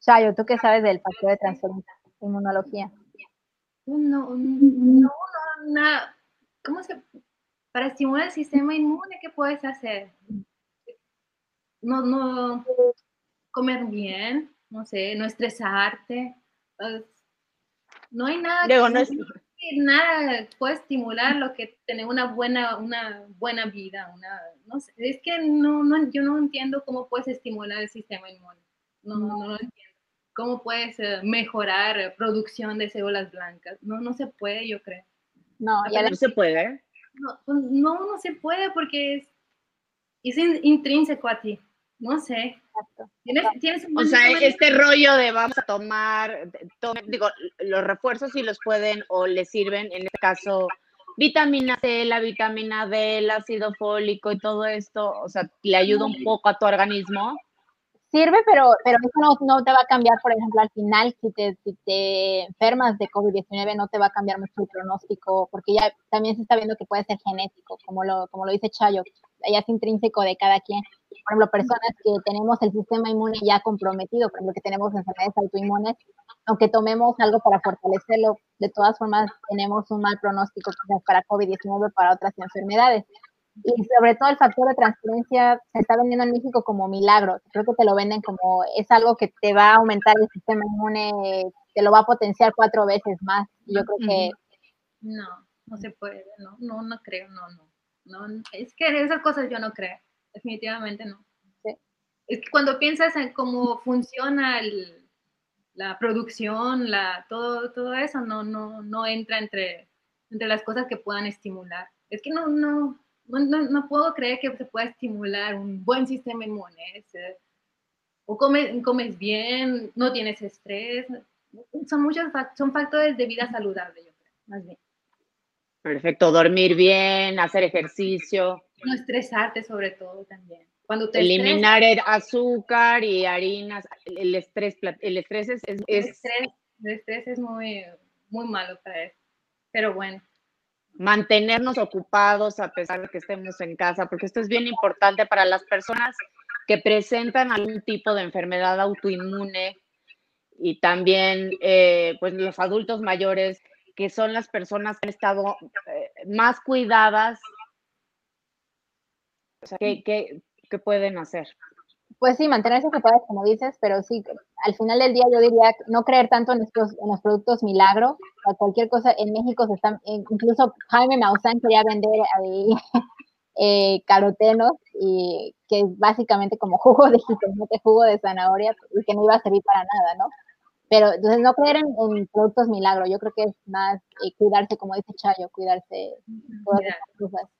Chayo, ¿tú qué sabes del factor de transferencia? Inmunología. No, no, no, nada. ¿Cómo se...? Para estimular el sistema inmune, ¿qué puedes hacer? No, no, comer bien, no sé, no estresarte. Pues, no hay nada. Luego, no es... Nada puede estimular lo que tener una buena, una buena vida, una, no sé, es que no, no, yo no entiendo cómo puedes estimular el sistema inmune. No, no, no lo entiendo cómo puedes eh, mejorar producción de células blancas. No, no se puede, yo creo. No, ya no se puede. No, pues, no, no se puede porque es, es intrínseco a ti. No sé. ¿Tienes, tienes o sea, este rollo de vamos a tomar, digo, los refuerzos si los pueden o les sirven, en este caso, vitamina C, la vitamina D, el ácido fólico y todo esto, o sea, le ayuda un poco a tu organismo sirve, pero, pero eso no, te va a cambiar, por ejemplo, al final, si te, enfermas de COVID-19, no te va a cambiar mucho el pronóstico, porque ya también se está viendo que puede ser genético, como lo, como lo dice Chayo, ya es intrínseco de cada quien. Por ejemplo, personas que tenemos el sistema inmune ya comprometido, por ejemplo, que tenemos enfermedades autoinmunes, aunque tomemos algo para fortalecerlo, de todas formas tenemos un mal pronóstico para COVID-19 para otras enfermedades. Y sobre todo el factor de transferencia se está vendiendo en México como milagro. Creo que te lo venden como es algo que te va a aumentar el sistema inmune, te lo va a potenciar cuatro veces más. yo creo que... No, no se puede, no, no, no creo, no, no. no es que esas cosas yo no creo, definitivamente no. Es que cuando piensas en cómo funciona la producción, la, todo, todo eso, no, no, no entra entre, entre las cosas que puedan estimular. Es que no, no, no, puedo creer que se pueda estimular un buen sistema inmune. o comes, comes bien, no tienes estrés. Son muchos son factores de vida saludable, yo creo, más bien. Perfecto, dormir bien, hacer ejercicio. No estresarte sobre todo también. Cuando te Eliminar el azúcar y harinas. El estrés, el estrés es... El, estrés, el estrés es muy, muy malo para eso. Pero bueno mantenernos ocupados a pesar de que estemos en casa, porque esto es bien importante para las personas que presentan algún tipo de enfermedad autoinmune y también eh, pues los adultos mayores, que son las personas que han estado eh, más cuidadas. Sea, ¿qué, qué pueden hacer? Pues sí, mantenerse ocupadas, como dices, pero sí, al final del día yo diría no creer tanto en, estos, en los productos milagro, o cualquier cosa, en México se están, incluso Jaime Maussan quería vender ahí eh, carotenos, y que es básicamente como jugo de jitomate, jugo de zanahoria, y que no iba a servir para nada, ¿no? Pero entonces no creer en, productos milagro, yo creo que es más eh, cuidarse, como dice Chayo, cuidarse todas esas cosas.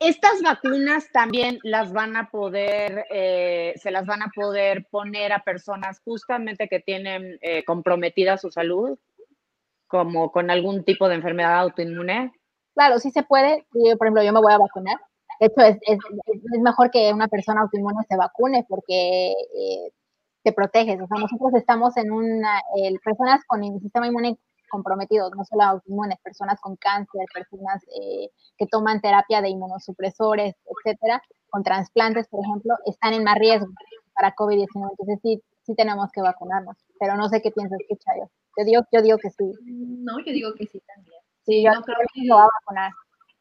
Estas vacunas también las van a poder, eh, se las van a poder poner a personas justamente que tienen eh, comprometida su salud, como con algún tipo de enfermedad autoinmune. Claro, sí se puede. por ejemplo, yo me voy a vacunar. De hecho, es mejor que una persona autoinmune se vacune porque eh, te proteges. O sea, nosotros estamos en una, personas con el sistema inmune comprometidos, no solo autoinmunes, personas con cáncer, personas eh, que toman terapia de inmunosupresores, etcétera, con trasplantes, por ejemplo, están en más riesgo para COVID-19. Entonces sí, sí tenemos que vacunarnos. Pero no sé qué piensas tú, Chayo. Yo digo, yo digo que sí. No, yo digo que sí también. Sí, yo creo que lo va a vacunar.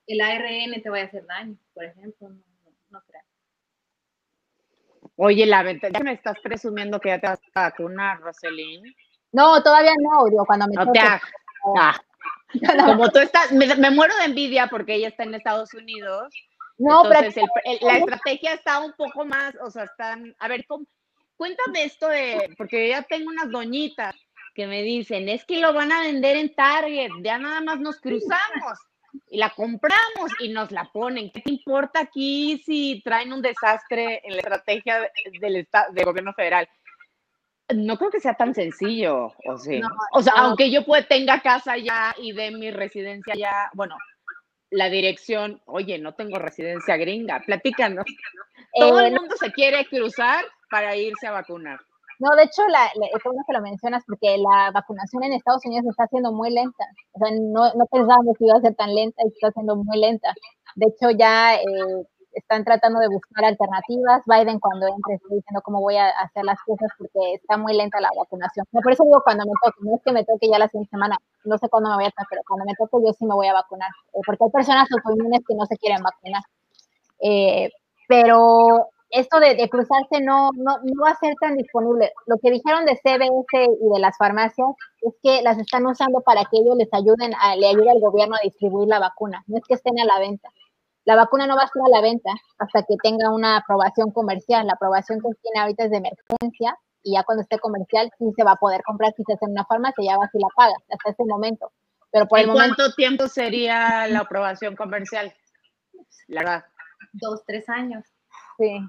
El ARN te va a hacer daño, por ejemplo, no, no, creo. Oye, la ya me estás presumiendo que ya te vas a vacunar, Roselín. No, todavía no, digo, cuando me no ah. Como tú estás, me, muero de envidia porque ella está en Estados Unidos. No, Entonces, la estrategia está un poco más, o sea, están, a ver, cuéntame esto de, porque ya tengo unas doñitas que me dicen, es que lo van a vender en Target, ya nada más nos cruzamos y la compramos y nos la ponen. ¿Qué te importa aquí si traen un desastre en la estrategia del, del gobierno federal? No creo que sea tan sencillo, o sea, o sea, aunque yo pueda, tenga casa ya y de mi residencia ya, bueno, la dirección, oye, no tengo residencia gringa, platícanos. Todo el eh, mundo se quiere cruzar para irse a vacunar. No, de hecho, la, es bueno que lo mencionas porque la vacunación en Estados Unidos está siendo muy lenta. O sea, no, no pensábamos que iba a ser tan lenta y está siendo muy lenta. De hecho, ya eh, están tratando de buscar alternativas. Biden cuando entre está diciendo cómo voy a hacer las cosas porque está muy lenta la vacunación. por eso digo cuando me toque, no es que me toque ya la siguiente semana, no sé cuándo me voy a tocar, pero cuando me toque yo sí me voy a vacunar, eh, porque hay personas autoinmunes que no se quieren vacunar. Eh, pero esto de, cruzarse no, no, no, va a ser tan disponible. Lo que dijeron de CBS y de las farmacias es que las están usando para que ellos les ayuden, a, le ayude al gobierno a distribuir la vacuna, no es que estén a la venta. La vacuna no va a estar a la venta hasta que tenga una aprobación comercial. La aprobación que tiene ahorita es de emergencia y ya cuando esté comercial sí se va a poder comprar quizás en una farmacia, ya va si la paga hasta ese momento. Pero por el cuánto tiempo sería la aprobación comercial? La verdad. Dos, tres años. Sí.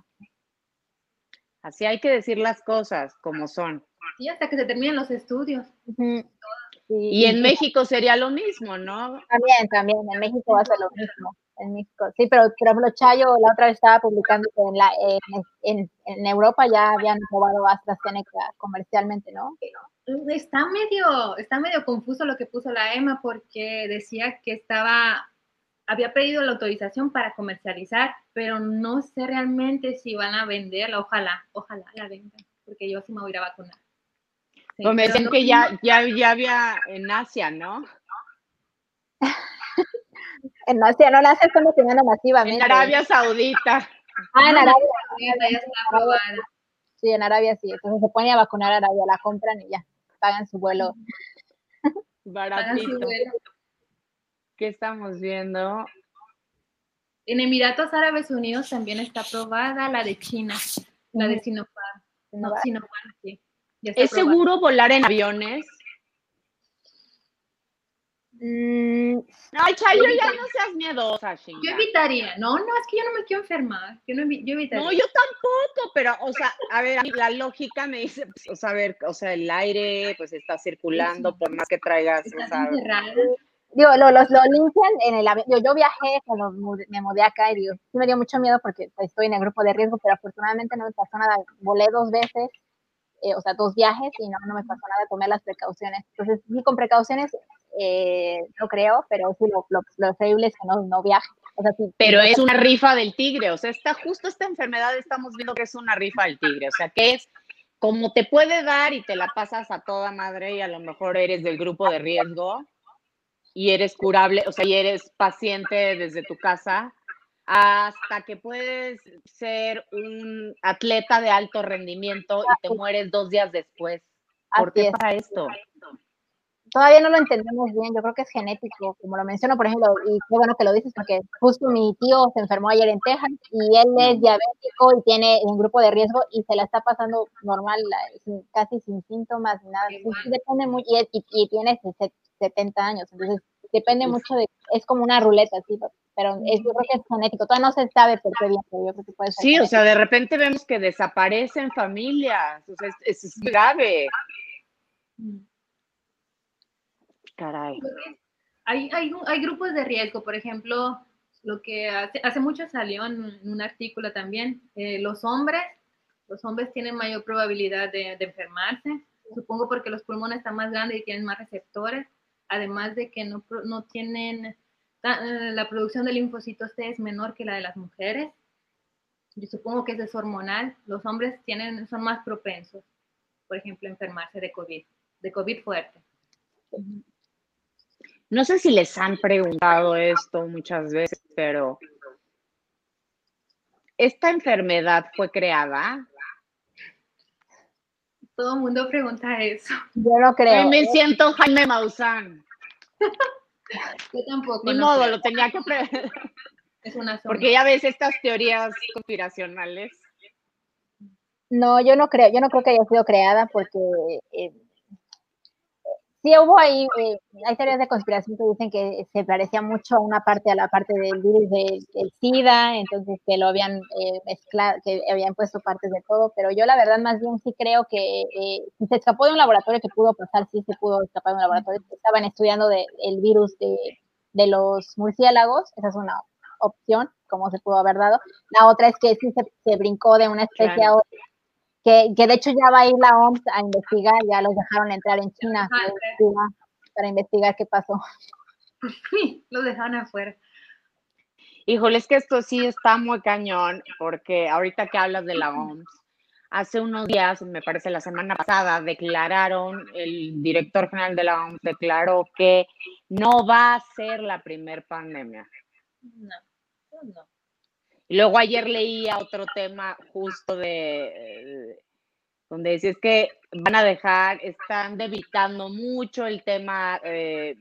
Así hay que decir las cosas como son. Sí, hasta que se terminen los estudios. Y en México sería lo mismo, ¿no? También, también, en México va a ser lo mismo en México. Sí, pero por ejemplo, Chayo la otra vez estaba publicando que en, la, en, en, Europa ya habían probado AstraZeneca comercialmente, ¿no? Está medio, está medio confuso lo que puso la EMA porque decía que estaba, había pedido la autorización para comercializar, pero no sé realmente si van a venderla. Ojalá, ojalá la vendan, porque yo sí me voy a ir a vacunar. pues me dicen que ya, ya, ya había en Asia, ¿no? en Asia, no la hace promocionando masivamente. En Arabia Saudita. Ah, en Arabia. Saudita. Sí, en Arabia sí. Entonces se pone a vacunar a Arabia, la compran y ya, pagan su vuelo. Baratito. ¿Qué estamos viendo? En Emiratos Árabes Unidos también está aprobada la de China, la de Sinopharm. No, Sinopharm, sí. ¿Es seguro volar en aviones? Mm, no, Chayo, ya no seas miedosa, Yo evitaría, no, no, es que yo no me quiero enfermar, yo, no, yo evitaría. No, yo tampoco, pero, o sea, a ver, la lógica me dice, pues, o sea, a ver, o sea, el aire, pues, está circulando, por más que traigas, o sea, digo, lo, los, lo limpian en el avión, yo, yo, viajé cuando me mudé acá y digo, sí me dio mucho miedo porque pues, estoy en el grupo de riesgo, pero afortunadamente no me pasó nada, volé dos veces, eh, o sea, dos viajes y no, no me pasó nada, tomé las precauciones. Entonces, sí, con precauciones eh, no creo, pero sí, lo, lo, lo es que no, no viaje. O sea, sí, pero es una rifa del tigre, o sea, está justo esta enfermedad, estamos viendo que es una rifa del tigre, o sea, que es como te puede dar y te la pasas a toda madre y a lo mejor eres del grupo de riesgo y eres curable, o sea, y eres paciente desde tu casa, hasta que puedes ser un atleta de alto rendimiento y te mueres dos días después. ¿Por qué pasa esto? Todavía no lo entendemos bien, yo creo que es genético, como lo menciono, por ejemplo, y qué bueno que lo dices, porque justo mi tío se enfermó ayer en Texas y él es diabético y tiene un grupo de riesgo y se la está pasando normal, casi sin síntomas, nada, depende muy, y, y, tiene 70 años, entonces depende mucho de, es como una ruleta, ¿sí? pero es, yo creo que es genético, todavía no se sabe por qué bien, pero yo creo que puede ser. Sí, o sea, de repente vemos que desaparecen familias, o sea, es, es grave. Caray. Hay, hay, hay, grupos de riesgo, por ejemplo, lo que hace, hace mucho salió en, un artículo también, eh, los hombres, los hombres tienen mayor probabilidad de, de enfermarse, supongo porque los pulmones están más grandes y tienen más receptores, además de que no, no tienen, eh, la producción de linfocitos T es menor que la de las mujeres. Yo supongo que eso es hormonal. Los hombres tienen, son más propensos, por ejemplo, a enfermarse de COVID, de COVID fuerte. No sé si les han preguntado esto muchas veces, pero ¿esta enfermedad fue creada? Todo el mundo pregunta eso. Yo no creo. me siento Jaime Maussan. Yo tampoco. Ni modo, lo tenía que. Es una Porque ya ves estas teorías conspiracionales. No, yo no creo, yo no creo que haya sido creada porque eh, sí hubo ahí, eh, hay teorías de conspiración que dicen que se parecía mucho a una parte, a la parte del virus del, SIDA, entonces que lo habían eh, mezclado, que habían puesto partes de todo, pero yo la verdad más bien sí creo que eh, si se escapó de un laboratorio que pudo pasar, sí se pudo escapar de un laboratorio, estaban estudiando de, el virus de, de los murciélagos, esa es una opción, como se pudo haber dado. La otra es que sí se, se brincó de una especie a otra que, de hecho ya va a ir la OMS a investigar, ya los dejaron entrar en China para investigar qué pasó. los dejaron afuera. Híjole, es que esto sí está muy cañón, porque ahorita que hablas de la OMS, hace unos días, me parece la semana pasada, declararon, el director general de la OMS declaró que no va a ser la primer pandemia. No, no. Luego ayer leía otro tema justo de, donde decía es que van a dejar, están debilitando mucho el tema eh,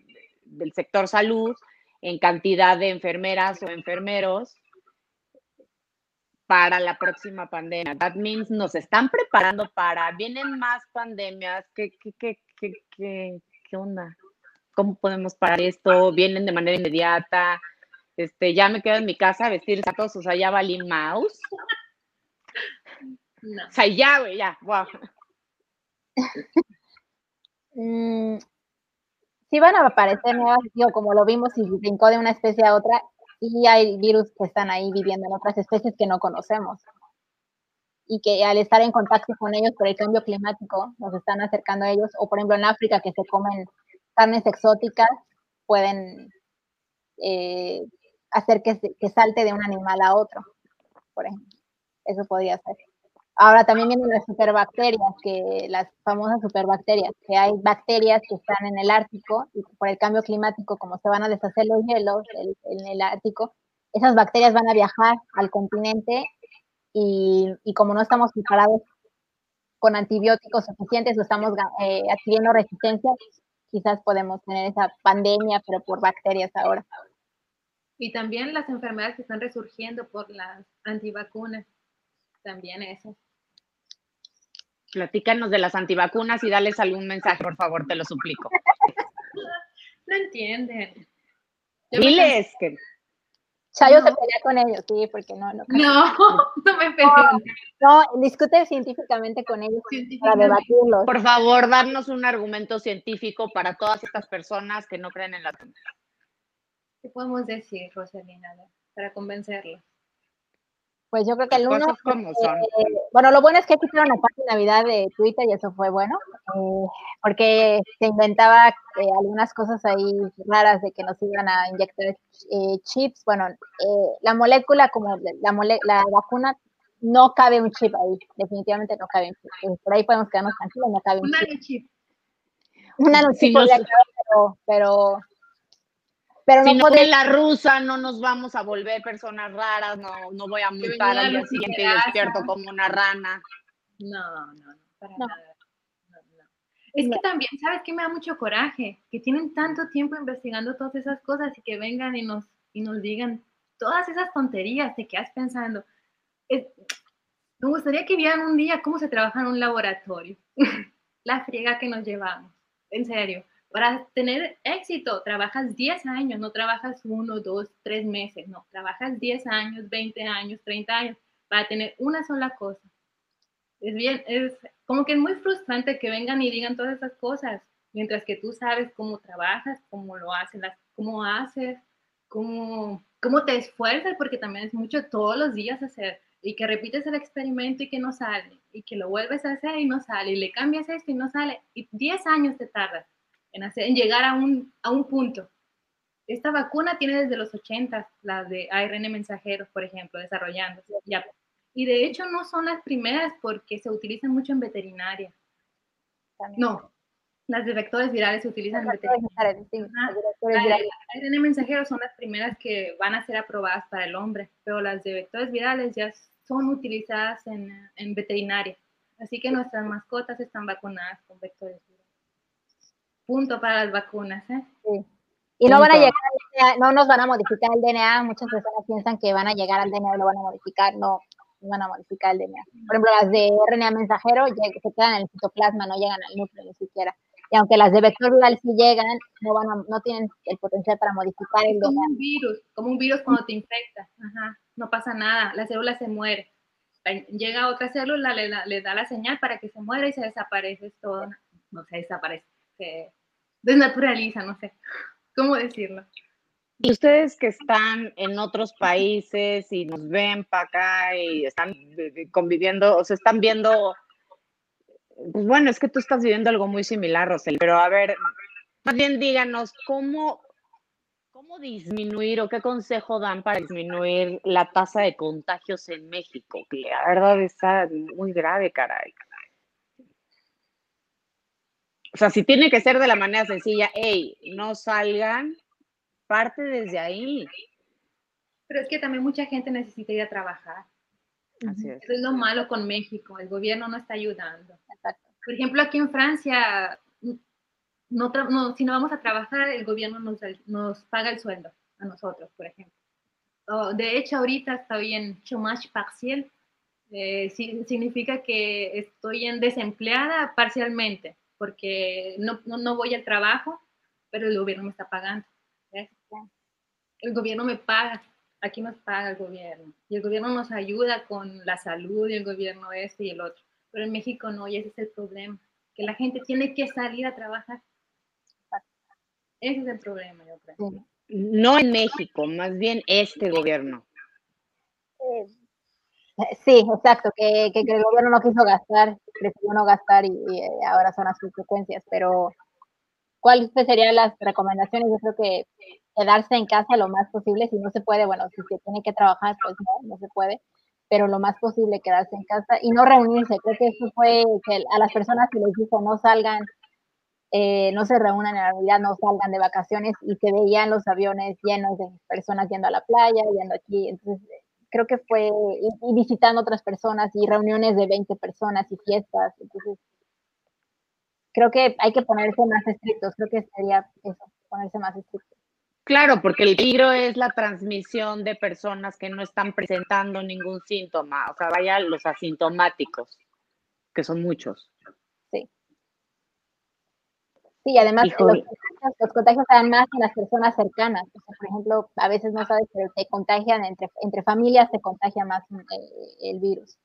del sector salud en cantidad de enfermeras o enfermeros para la próxima pandemia. That means nos están preparando para, vienen más pandemias, ¿qué, qué, qué, qué, qué, qué onda? ¿Cómo podemos parar esto? ¿Vienen de manera inmediata? Este, ya me quedo en mi casa a vestir zapatos, o sea, ya valí mouse. O sea, ya, güey, ya, wow. Mm, sí van a aparecer nuevas, digo, como lo vimos y brincó de una especie a otra, y hay virus que están ahí viviendo en otras especies que no conocemos. Y que al estar en contacto con ellos por el cambio climático, nos están acercando a ellos, o por ejemplo en África que se comen carnes exóticas, pueden eh, hacer que, que salte de un animal a otro, por ejemplo. Eso podría ser. Ahora también vienen las superbacterias, que las famosas superbacterias, que hay bacterias que están en el Ártico y por el cambio climático, como se van a deshacer los hielos en el Ártico, esas bacterias van a viajar al continente y, y como no estamos preparados con antibióticos suficientes o estamos eh, adquiriendo resistencia, quizás podemos tener esa pandemia, pero por bacterias ahora. Y también las enfermedades que están resurgiendo por las antivacunas, también eso. Platícanos de las antivacunas y dales algún mensaje, por favor, te lo suplico. no entienden. Diles que... Chayo se pelea con ellos, sí, porque no, no. No, no me peleo. No, discute científicamente con ellos para debatirlos. Por favor, darnos un argumento científico para todas estas personas que no creen en la ¿Qué podemos decir, Rosalina, para convencerlo? Pues yo creo que el uno, eh, bueno, lo bueno es que quitaron la página Navidad de Twitter y eso fue bueno, eh, porque se inventaba eh, algunas cosas ahí raras de que nos iban a inyectar chips. Bueno, la molécula, como la, la vacuna, no cabe un chip ahí, definitivamente no cabe un chip. Por ahí podemos quedarnos tranquilos, no cabe un chip. Una chip. pero, pero pero si no, la rusa no nos vamos a volver personas raras, no, no voy a mutar al día siguiente y despierto como una rana. No, no, no, para nada. Es que también, ¿sabes qué me da mucho coraje? Que tienen tanto tiempo investigando todas esas cosas y que vengan y nos, y nos digan todas esas tonterías, te quedas pensando. me gustaría que vieran un día cómo se trabaja en un laboratorio, la friega que nos llevamos, en serio Para tener éxito, trabajas 10 años, no trabajas uno, dos, tres meses, no, trabajas 10 años, 20 años, 30 años para tener una sola cosa. Es bien, es como que es muy frustrante que vengan y digan todas esas cosas, mientras que tú sabes cómo trabajas, cómo lo haces, cómo haces, cómo, cómo te esfuerzas, porque también es mucho todos los días hacer y que repites el experimento y que no sale, y que lo vuelves a hacer y no sale, y le cambias esto y no sale, y 10 años te tardas en, hacer, en llegar a un, a un punto. Esta vacuna tiene desde los 80, las de ARN mensajeros, por ejemplo, desarrollándose. Ya. Y de hecho no son las primeras porque se utilizan mucho en veterinaria. No, las de vectores virales se utilizan en veterinaria. Las ARN mensajeros son las primeras que van a ser aprobadas para el hombre, pero las de vectores virales ya son utilizadas en, en veterinaria. Así que nuestras mascotas están vacunadas con vectores virales. Punto para las vacunas, ¿eh? Sí. Y no van a llegar al no nos van a modificar el DNA. Muchas personas piensan que van a llegar al DNA y lo van a modificar. No, no van a modificar el DNA. Por ejemplo, las de RNA mensajero se quedan en el citoplasma, no llegan al núcleo ni siquiera. Y aunque las de vector viral sí llegan, no, van no tienen el potencial para modificar el DNA. Como un virus, como un virus cuando te infecta. Ajá, no pasa nada, la célula se muere. Llega otra célula, le da, le da la señal para que se muera y se desaparece todo. No se desaparece, se desnaturaliza, no sé cómo decirlo. Y ustedes que están en otros países y nos ven para acá y están conviviendo, o se están viendo, pues bueno, es que tú estás viviendo algo muy similar, Rosel, pero a ver, más bien díganos cómo, cómo disminuir o qué consejo dan para disminuir la tasa de contagios en México, que la verdad está muy grave, caray. O sea, si tiene que ser de la manera sencilla, hey, no salgan, parte desde ahí. Pero es que también mucha gente necesita ir a trabajar. Así es. Eso es lo malo con México, el gobierno no está ayudando. Por ejemplo, aquí en Francia, no, si no vamos a trabajar, el gobierno nos, nos paga el sueldo a nosotros, por ejemplo. de hecho, ahorita estoy en chômage partiel, eh, significa que estoy en desempleada parcialmente porque no, no, voy al trabajo, pero el gobierno me está pagando. El gobierno me paga, aquí nos paga el gobierno. Y el gobierno nos ayuda con la salud y el gobierno este y el otro. Pero en México no, y ese es el problema, que la gente tiene que salir a trabajar. Ese es el problema, yo creo. No en México, más bien este gobierno. Eh, Sí, exacto, que, que, el gobierno no quiso gastar, prefirió no gastar y, eh, ahora son las consecuencias. Pero, ¿cuáles serían las recomendaciones? Yo creo que quedarse en casa lo más posible, si no se puede, bueno, si se tiene que trabajar, pues no, no se puede, pero lo más posible quedarse en casa y no reunirse. Creo que eso fue que a las personas que les dijo no salgan, eh, no se reúnan en la Navidad, no salgan de vacaciones y se veían los aviones llenos de personas yendo a la playa, yendo aquí. Entonces, creo que fue y, visitando otras personas y reuniones de 20 personas y fiestas. Entonces, creo que hay que ponerse más estrictos. Creo que sería eso, ponerse más estrictos. Claro, porque el peligro es la transmisión de personas que no están presentando ningún síntoma, o sea, vaya los asintomáticos, que son muchos. Sí, además los contagios, los contagios se dan más en las personas cercanas. por ejemplo, a veces no sabes, pero te contagian entre, entre familias, se contagia más eh, el virus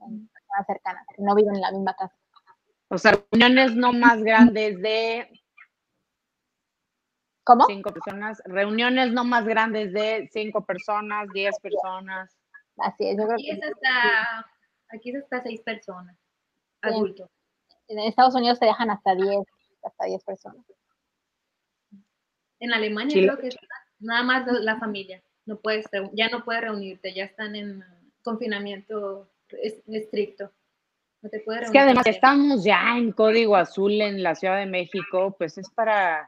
en personas cercanas, que no viven en la misma casa. O sea, reuniones no más grandes de ¿Cómo? Cinco personas. Reuniones no más grandes de cinco personas, diez personas. Así es, yo creo aquí que. Es hasta, aquí es hasta seis personas, adultos. En Estados Unidos te dejan hasta diez hasta 10 personas. En Alemania creo que nada más la familia, no puedes, ya no puedes reunirte, ya están en confinamiento estricto. No te puedes es que además estamos ya en código azul en la Ciudad de México, pues es para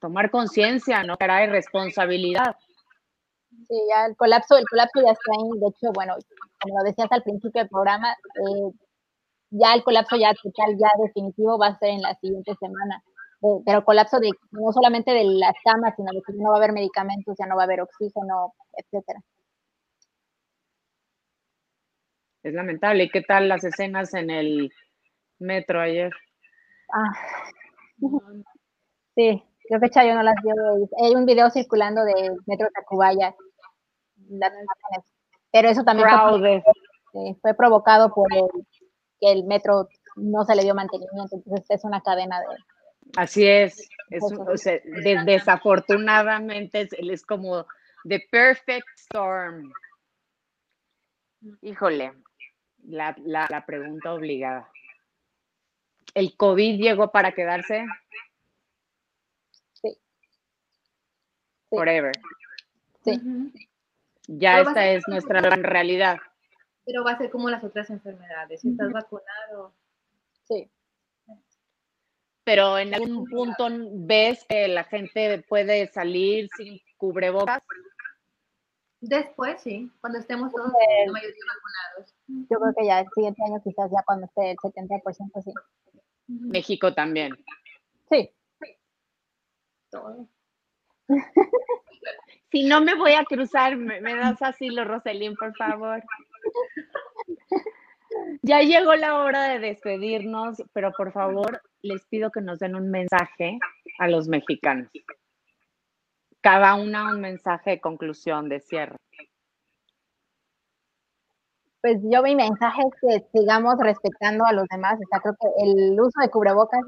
tomar conciencia, ¿no? Para responsabilidad. Sí, ya el colapso, el colapso ya está ahí. De hecho, bueno, como lo decías al principio del programa, eh, ya el colapso ya total, ya definitivo va a ser en la siguiente semana. Eh, pero colapso de no solamente de las camas, sino de que no va a haber medicamentos, ya no va a haber oxígeno, etcétera. Es lamentable. ¿Y qué tal las escenas en el metro ayer? Ah. Sí, creo que Chayo no las vio. Hay un video circulando de Metro Tacubaya. Pero eso también fue, fue, provocado por el, que el metro no se le dio mantenimiento. Entonces es una cadena de... Así es. desafortunadamente es, es como the perfect storm. Híjole, la, la, pregunta obligada. ¿El COVID llegó para quedarse? Sí. Forever. Sí. Ya esta es nuestra realidad. Pero va a ser como las otras enfermedades. Si estás vacunado. Sí. Pero en algún punto ves que la gente puede salir sin cubrebocas. Después, sí, cuando estemos todos la mayoría vacunados. Yo creo que ya el siguiente año, quizás ya cuando esté el 70%, sí. México también. Sí. Todo. si no me voy a cruzar, me, das así los Roselín, por favor. Ya llegó la hora de despedirnos, pero por favor les pido que nos den un mensaje a los mexicanos cada una un mensaje de conclusión, de cierre. Pues yo mi mensaje es que sigamos respetando a los demás. O sea, creo que el uso de cubrebocas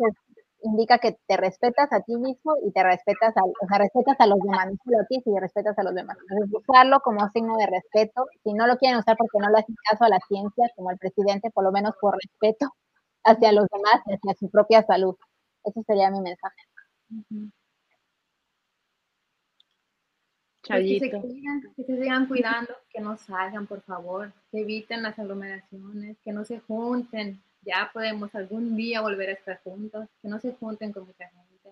indica que te respetas a ti mismo y te respetas a, o sea, respetas a los demás, no solo a ti, sino respetas a los demás. Entonces, usarlo como signo de respeto. Si no lo quieren usar porque no le hacen caso a la ciencia, como el presidente, por lo menos por respeto hacia los demás y hacia su propia salud. Ese sería mi mensaje. Pues que, se que se sigan cuidando, que no salgan, por favor, que eviten las aglomeraciones, que no se junten. Ya podemos algún día volver a estar juntos, que no se junten con mucha gente,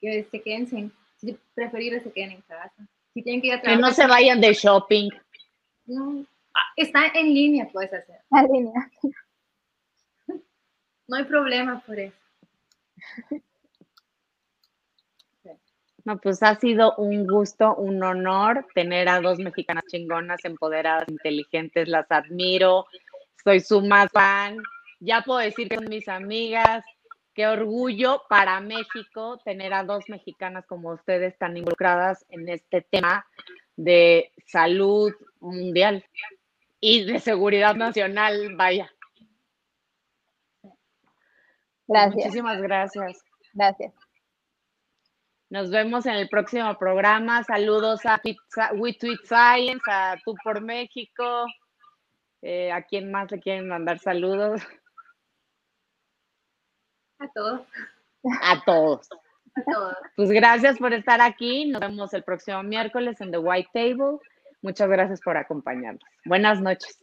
que se queden, sin, si preferir se queden en casa. Si tienen que ir a trabajar, que no se vayan de shopping. No, ah, está en línea, puedes hacer. En línea. No hay problema por eso. No, pues ha sido un gusto, un honor tener a dos mexicanas chingonas, empoderadas, inteligentes, las admiro, soy su más fan, ya puedo decir que son mis amigas, qué orgullo para México tener a dos mexicanas como ustedes tan involucradas en este tema de salud mundial y de seguridad nacional, vaya. Gracias. Muchísimas gracias. Gracias. Nos vemos en el próximo programa. Saludos a We Tweet Science, a Tú por México. Eh, ¿A quién más le quieren mandar saludos? A todos. A todos. A todos. Pues gracias por estar aquí. Nos vemos el próximo miércoles en The White Table. Muchas gracias por acompañarnos. Buenas noches.